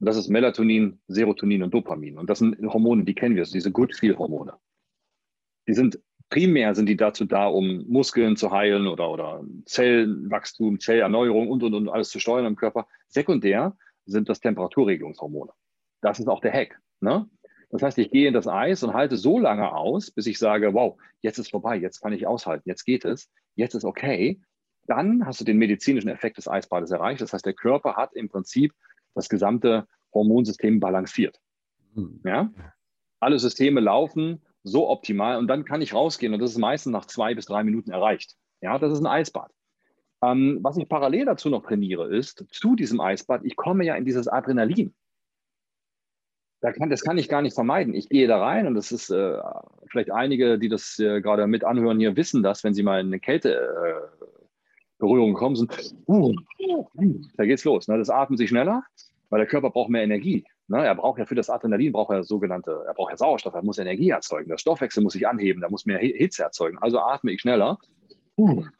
Das ist Melatonin, Serotonin und Dopamin. Und das sind Hormone, die kennen wir, diese Good-Feel-Hormone. Die sind primär sind die dazu da, um Muskeln zu heilen oder, oder Zellwachstum, Zellerneuerung und, und, und alles zu steuern im Körper. Sekundär sind das Temperaturregelungshormone. Das ist auch der Hack. Ne? Das heißt, ich gehe in das Eis und halte so lange aus, bis ich sage, wow, jetzt ist vorbei, jetzt kann ich aushalten, jetzt geht es, jetzt ist okay. Dann hast du den medizinischen Effekt des Eisbades erreicht. Das heißt, der Körper hat im Prinzip das gesamte Hormonsystem balanciert. Mhm. Ja? Alle Systeme laufen so optimal und dann kann ich rausgehen und das ist meistens nach zwei bis drei Minuten erreicht. Ja, das ist ein Eisbad. Ähm, was ich parallel dazu noch trainiere, ist zu diesem Eisbad, ich komme ja in dieses Adrenalin da kann, das kann ich gar nicht vermeiden. Ich gehe da rein und das ist äh, vielleicht einige, die das äh, gerade mit anhören hier, wissen das, wenn sie mal in eine Kälteberührung äh, gekommen sind. Uh, da geht's los. Ne? Das atmen sie schneller weil der Körper braucht mehr Energie. Ne? Er braucht ja für das Adrenalin, braucht er sogenannte, er braucht ja Sauerstoff, er muss Energie erzeugen. Der Stoffwechsel muss sich anheben, da muss mehr Hitze erzeugen. Also atme ich schneller. Und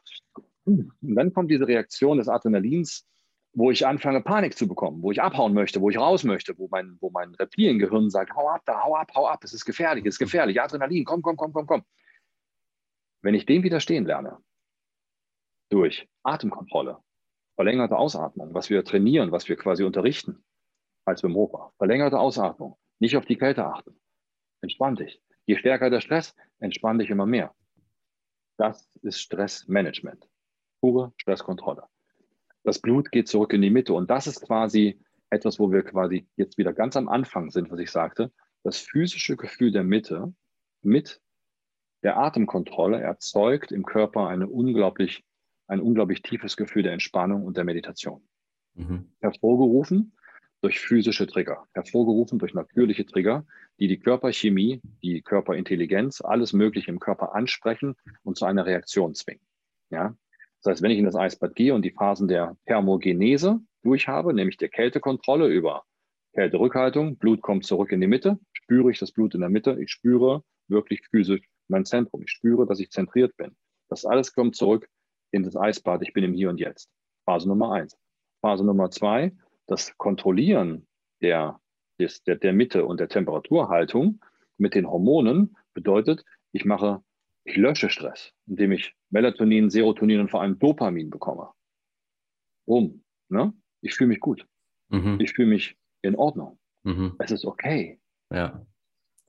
dann kommt diese Reaktion des Adrenalins, wo ich anfange, Panik zu bekommen, wo ich abhauen möchte, wo ich raus möchte, wo mein, wo mein Reptiliengehirn sagt, hau ab da, hau ab, hau ab, es ist gefährlich, es ist gefährlich, Adrenalin, komm, komm, komm, komm, komm. Wenn ich dem widerstehen lerne, durch Atemkontrolle, verlängerte Ausatmung, was wir trainieren, was wir quasi unterrichten, als Hof Verlängerte Ausatmung, nicht auf die Kälte achten. Entspann dich. Je stärker der Stress, entspann dich immer mehr. Das ist Stressmanagement. Pure Stresskontrolle. Das Blut geht zurück in die Mitte und das ist quasi etwas, wo wir quasi jetzt wieder ganz am Anfang sind, was ich sagte. Das physische Gefühl der Mitte mit der Atemkontrolle erzeugt im Körper eine unglaublich, ein unglaublich tiefes Gefühl der Entspannung und der Meditation. Mhm. Hervorgerufen durch physische Trigger, hervorgerufen durch natürliche Trigger, die die Körperchemie, die Körperintelligenz, alles Mögliche im Körper ansprechen und zu einer Reaktion zwingen. Ja? Das heißt, wenn ich in das Eisbad gehe und die Phasen der Thermogenese durchhabe, nämlich der Kältekontrolle über Kälterückhaltung, Blut kommt zurück in die Mitte, spüre ich das Blut in der Mitte, ich spüre wirklich physisch mein Zentrum, ich spüre, dass ich zentriert bin. Das alles kommt zurück in das Eisbad, ich bin im Hier und Jetzt. Phase Nummer eins. Phase Nummer zwei, das Kontrollieren der, des, der, der Mitte und der Temperaturhaltung mit den Hormonen bedeutet, ich mache, ich lösche Stress, indem ich Melatonin, Serotonin und vor allem Dopamin bekomme. Boom. Ne? Ich fühle mich gut. Mhm. Ich fühle mich in Ordnung. Mhm. Es ist okay. Ja.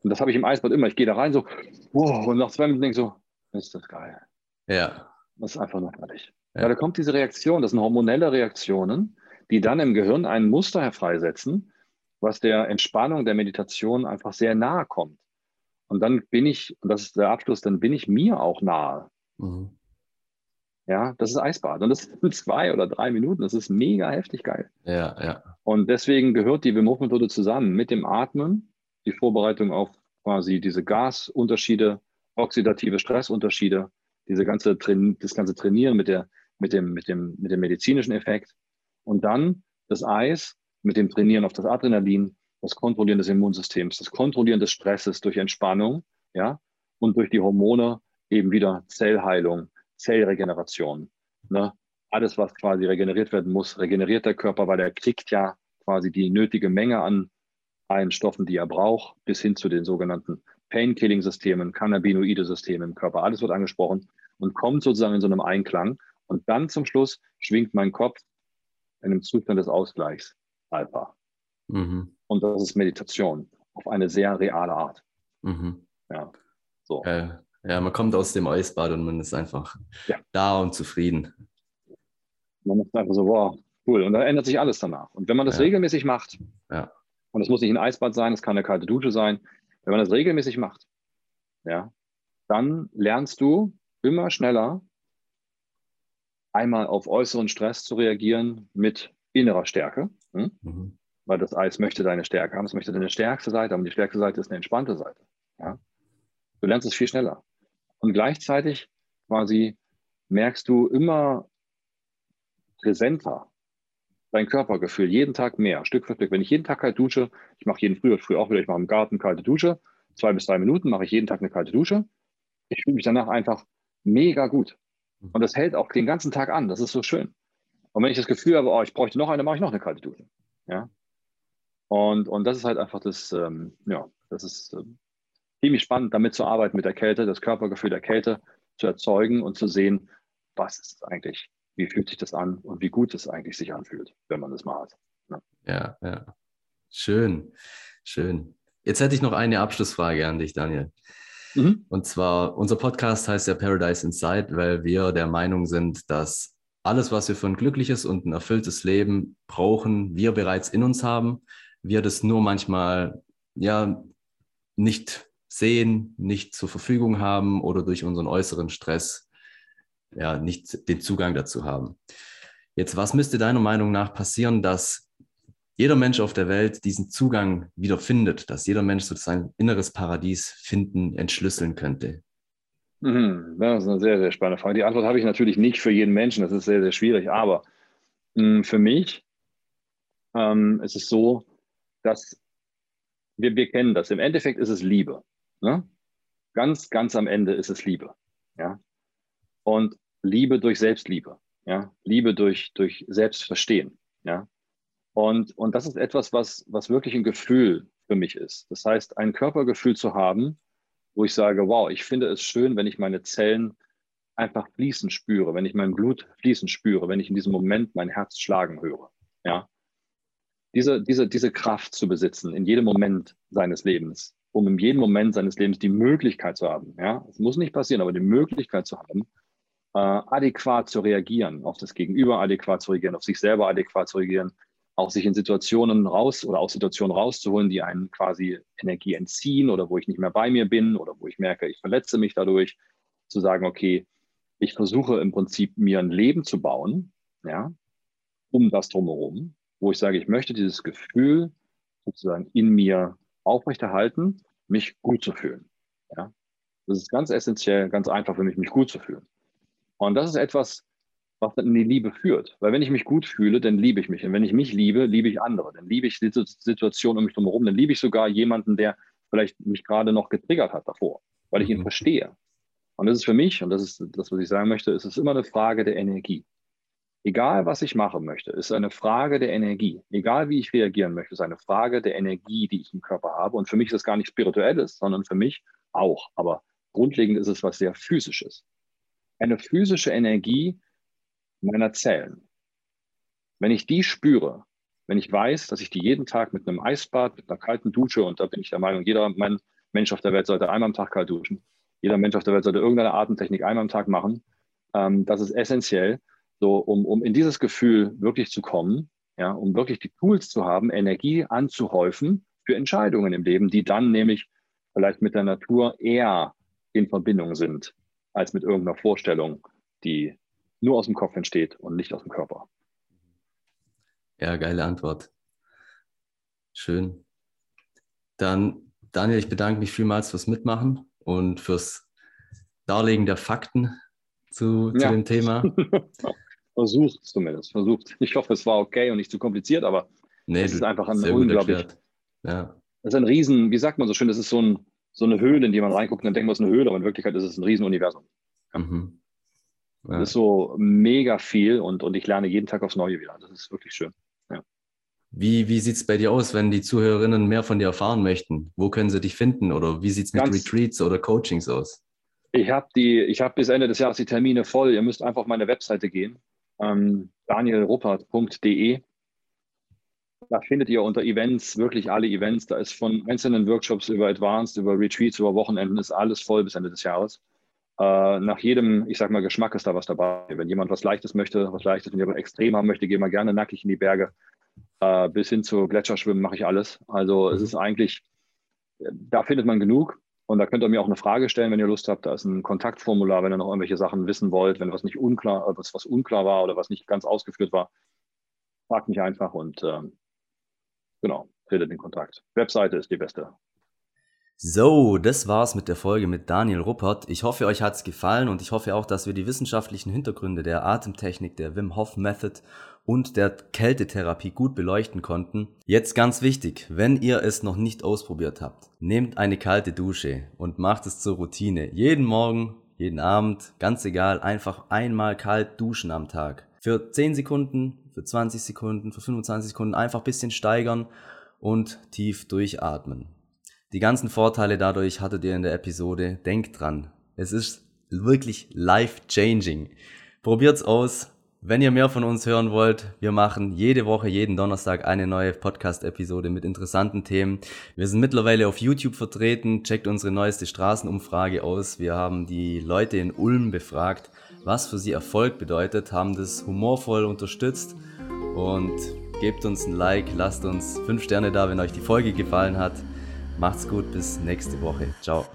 Und das habe ich im Eisbad immer. Ich gehe da rein so, wow, und nach zwei Minuten denke ich so, ist das geil. Ja. Das ist einfach nur fertig. Ja. ja, da kommt diese Reaktion, das sind hormonelle Reaktionen, die dann im Gehirn ein Muster herfreisetzen, was der Entspannung der Meditation einfach sehr nahe kommt. Und dann bin ich, und das ist der Abschluss, dann bin ich mir auch nahe. Mhm. Ja, das ist Eisbad. Und das *laughs* sind zwei oder drei Minuten. Das ist mega heftig geil. Ja, ja. Und deswegen gehört die Wim Hof Methode zusammen mit dem Atmen, die Vorbereitung auf quasi diese Gasunterschiede, oxidative Stressunterschiede, diese ganze, das ganze Trainieren mit, der, mit, dem, mit, dem, mit dem medizinischen Effekt und dann das Eis mit dem Trainieren auf das Adrenalin, das Kontrollieren des Immunsystems, das Kontrollieren des Stresses durch Entspannung, ja, und durch die Hormone eben wieder Zellheilung, Zellregeneration. Ne? Alles, was quasi regeneriert werden muss, regeneriert der Körper, weil er kriegt ja quasi die nötige Menge an allen Stoffen, die er braucht, bis hin zu den sogenannten Pain-Killing-Systemen, Cannabinoide-Systemen im Körper. Alles wird angesprochen und kommt sozusagen in so einem Einklang. Und dann zum Schluss schwingt mein Kopf in einem Zustand des Ausgleichs, Alpha. Mhm. Und das ist Meditation auf eine sehr reale Art. Mhm. Ja, so. Äh, ja, man kommt aus dem Eisbad und man ist einfach ja. da und zufrieden. Man ist einfach so, wow, cool. Und da ändert sich alles danach. Und wenn man das ja. regelmäßig macht, ja. und es muss nicht ein Eisbad sein, es kann eine kalte Dusche sein, wenn man das regelmäßig macht, ja, dann lernst du immer schneller einmal auf äußeren Stress zu reagieren mit innerer Stärke. Hm? Mhm. Weil das Eis möchte deine Stärke haben, es möchte deine stärkste Seite haben. Die stärkste Seite ist eine entspannte Seite. Ja? Du lernst es viel schneller. Und gleichzeitig quasi merkst du immer präsenter dein Körpergefühl, jeden Tag mehr, Stück für Stück. Wenn ich jeden Tag kalt dusche, ich mache jeden früh, früh auch wieder, ich mache im Garten kalte Dusche, zwei bis drei Minuten mache ich jeden Tag eine kalte Dusche. Ich fühle mich danach einfach mega gut. Und das hält auch den ganzen Tag an. Das ist so schön. Und wenn ich das Gefühl habe, oh, ich bräuchte noch eine, mache ich noch eine kalte Dusche. Ja. Und, und das ist halt einfach das, ähm, ja, das ist ähm, ziemlich spannend, damit zu arbeiten mit der Kälte, das Körpergefühl der Kälte zu erzeugen und zu sehen, was ist eigentlich, wie fühlt sich das an und wie gut es eigentlich sich anfühlt, wenn man das mal hat. Ja, ja. ja. Schön, schön. Jetzt hätte ich noch eine Abschlussfrage an dich, Daniel. Mhm. Und zwar, unser Podcast heißt ja Paradise Inside, weil wir der Meinung sind, dass alles, was wir für ein glückliches und ein erfülltes Leben brauchen, wir bereits in uns haben. Wir das nur manchmal ja nicht sehen, nicht zur Verfügung haben oder durch unseren äußeren Stress ja nicht den Zugang dazu haben. Jetzt, was müsste deiner Meinung nach passieren, dass jeder Mensch auf der Welt diesen Zugang wieder findet, dass jeder Mensch sozusagen inneres Paradies finden, entschlüsseln könnte? Mhm, das ist eine sehr, sehr spannende Frage. Die Antwort habe ich natürlich nicht für jeden Menschen, das ist sehr, sehr schwierig, aber hm, für mich ähm, ist es so, dass wir, wir kennen das. Im Endeffekt ist es Liebe. Ne? Ganz, ganz am Ende ist es Liebe. Ja? Und Liebe durch Selbstliebe. Ja? Liebe durch, durch Selbstverstehen. Ja? Und, und das ist etwas, was, was wirklich ein Gefühl für mich ist. Das heißt, ein Körpergefühl zu haben, wo ich sage, wow, ich finde es schön, wenn ich meine Zellen einfach fließen spüre, wenn ich mein Blut fließen spüre, wenn ich in diesem Moment mein Herz schlagen höre. Ja? Diese, diese, diese Kraft zu besitzen in jedem Moment seines Lebens, um in jedem Moment seines Lebens die Möglichkeit zu haben, ja, es muss nicht passieren, aber die Möglichkeit zu haben, adäquat zu reagieren, auf das Gegenüber adäquat zu reagieren, auf sich selber adäquat zu reagieren, auch sich in Situationen raus oder aus Situationen rauszuholen, die einen quasi Energie entziehen oder wo ich nicht mehr bei mir bin oder wo ich merke, ich verletze mich dadurch, zu sagen, okay, ich versuche im Prinzip mir ein Leben zu bauen, ja, um das drumherum, wo ich sage, ich möchte dieses Gefühl sozusagen in mir aufrechterhalten, mich gut zu fühlen. Ja? Das ist ganz essentiell, ganz einfach für mich, mich gut zu fühlen. Und das ist etwas, was dann in die Liebe führt. Weil wenn ich mich gut fühle, dann liebe ich mich. Und wenn ich mich liebe, liebe ich andere. Dann liebe ich die Situation um mich herum. Dann liebe ich sogar jemanden, der vielleicht mich gerade noch getriggert hat davor, weil ich ihn mhm. verstehe. Und das ist für mich, und das ist das, was ich sagen möchte, es ist immer eine Frage der Energie. Egal, was ich machen möchte, ist eine Frage der Energie. Egal, wie ich reagieren möchte, ist eine Frage der Energie, die ich im Körper habe. Und für mich ist es gar nicht spirituelles, sondern für mich auch. Aber grundlegend ist es was sehr physisches. Eine physische Energie meiner Zellen. Wenn ich die spüre, wenn ich weiß, dass ich die jeden Tag mit einem Eisbad, mit einer kalten Dusche, und da bin ich der Meinung, jeder mein Mensch auf der Welt sollte einmal am Tag kalt duschen, jeder Mensch auf der Welt sollte irgendeine Atemtechnik einmal am Tag machen, ähm, das ist essentiell so, um, um in dieses Gefühl wirklich zu kommen, ja, um wirklich die Tools zu haben, Energie anzuhäufen für Entscheidungen im Leben, die dann nämlich vielleicht mit der Natur eher in Verbindung sind, als mit irgendeiner Vorstellung, die nur aus dem Kopf entsteht und nicht aus dem Körper. Ja, geile Antwort. Schön. Dann, Daniel, ich bedanke mich vielmals fürs Mitmachen und fürs Darlegen der Fakten zu, zu ja. dem Thema. *laughs* Versucht zumindest, versucht. Ich hoffe, es war okay und nicht zu kompliziert, aber nee, es ist einfach ein unglaublich. Ja. Das ist ein Riesen, wie sagt man so schön, das ist so, ein, so eine Höhle, in die man reinguckt und dann denkt man, es ist eine Höhle, aber in Wirklichkeit ist es ein Riesenuniversum. Mhm. Ja. Das ist so mega viel und, und ich lerne jeden Tag aufs Neue wieder. Das ist wirklich schön. Ja. Wie, wie sieht es bei dir aus, wenn die Zuhörerinnen mehr von dir erfahren möchten? Wo können sie dich finden oder wie sieht es mit Ganz, Retreats oder Coachings aus? Ich habe hab bis Ende des Jahres die Termine voll. Ihr müsst einfach auf meine Webseite gehen ähm, danielruppert.de. Da findet ihr unter Events wirklich alle Events. Da ist von einzelnen Workshops über Advanced, über Retreats, über Wochenenden ist alles voll bis Ende des Jahres. Äh, nach jedem, ich sag mal, Geschmack ist da was dabei. Wenn jemand was Leichtes möchte, was Leichtes, wenn jemand extrem haben möchte, gehen wir gerne nackig in die Berge. Äh, bis hin zu Gletscherschwimmen mache ich alles. Also es ist eigentlich, da findet man genug. Und da könnt ihr mir auch eine Frage stellen, wenn ihr Lust habt. Da ist ein Kontaktformular, wenn ihr noch irgendwelche Sachen wissen wollt, wenn was nicht unklar, äh, was, was unklar war oder was nicht ganz ausgeführt war. Fragt mich einfach und ähm, genau, tretet in Kontakt. Webseite ist die beste. So, das war's mit der Folge mit Daniel Ruppert. Ich hoffe, euch hat's gefallen und ich hoffe auch, dass wir die wissenschaftlichen Hintergründe der Atemtechnik, der Wim Hof Method und der Kältetherapie gut beleuchten konnten. Jetzt ganz wichtig, wenn ihr es noch nicht ausprobiert habt, nehmt eine kalte Dusche und macht es zur Routine. Jeden Morgen, jeden Abend, ganz egal, einfach einmal kalt duschen am Tag. Für 10 Sekunden, für 20 Sekunden, für 25 Sekunden einfach bisschen steigern und tief durchatmen. Die ganzen Vorteile dadurch hattet ihr in der Episode. Denkt dran, es ist wirklich life-changing. Probiert's aus. Wenn ihr mehr von uns hören wollt, wir machen jede Woche, jeden Donnerstag eine neue Podcast-Episode mit interessanten Themen. Wir sind mittlerweile auf YouTube vertreten. Checkt unsere neueste Straßenumfrage aus. Wir haben die Leute in Ulm befragt, was für sie Erfolg bedeutet, haben das humorvoll unterstützt und gebt uns ein Like, lasst uns fünf Sterne da, wenn euch die Folge gefallen hat. Macht's gut, bis nächste Woche. Ciao.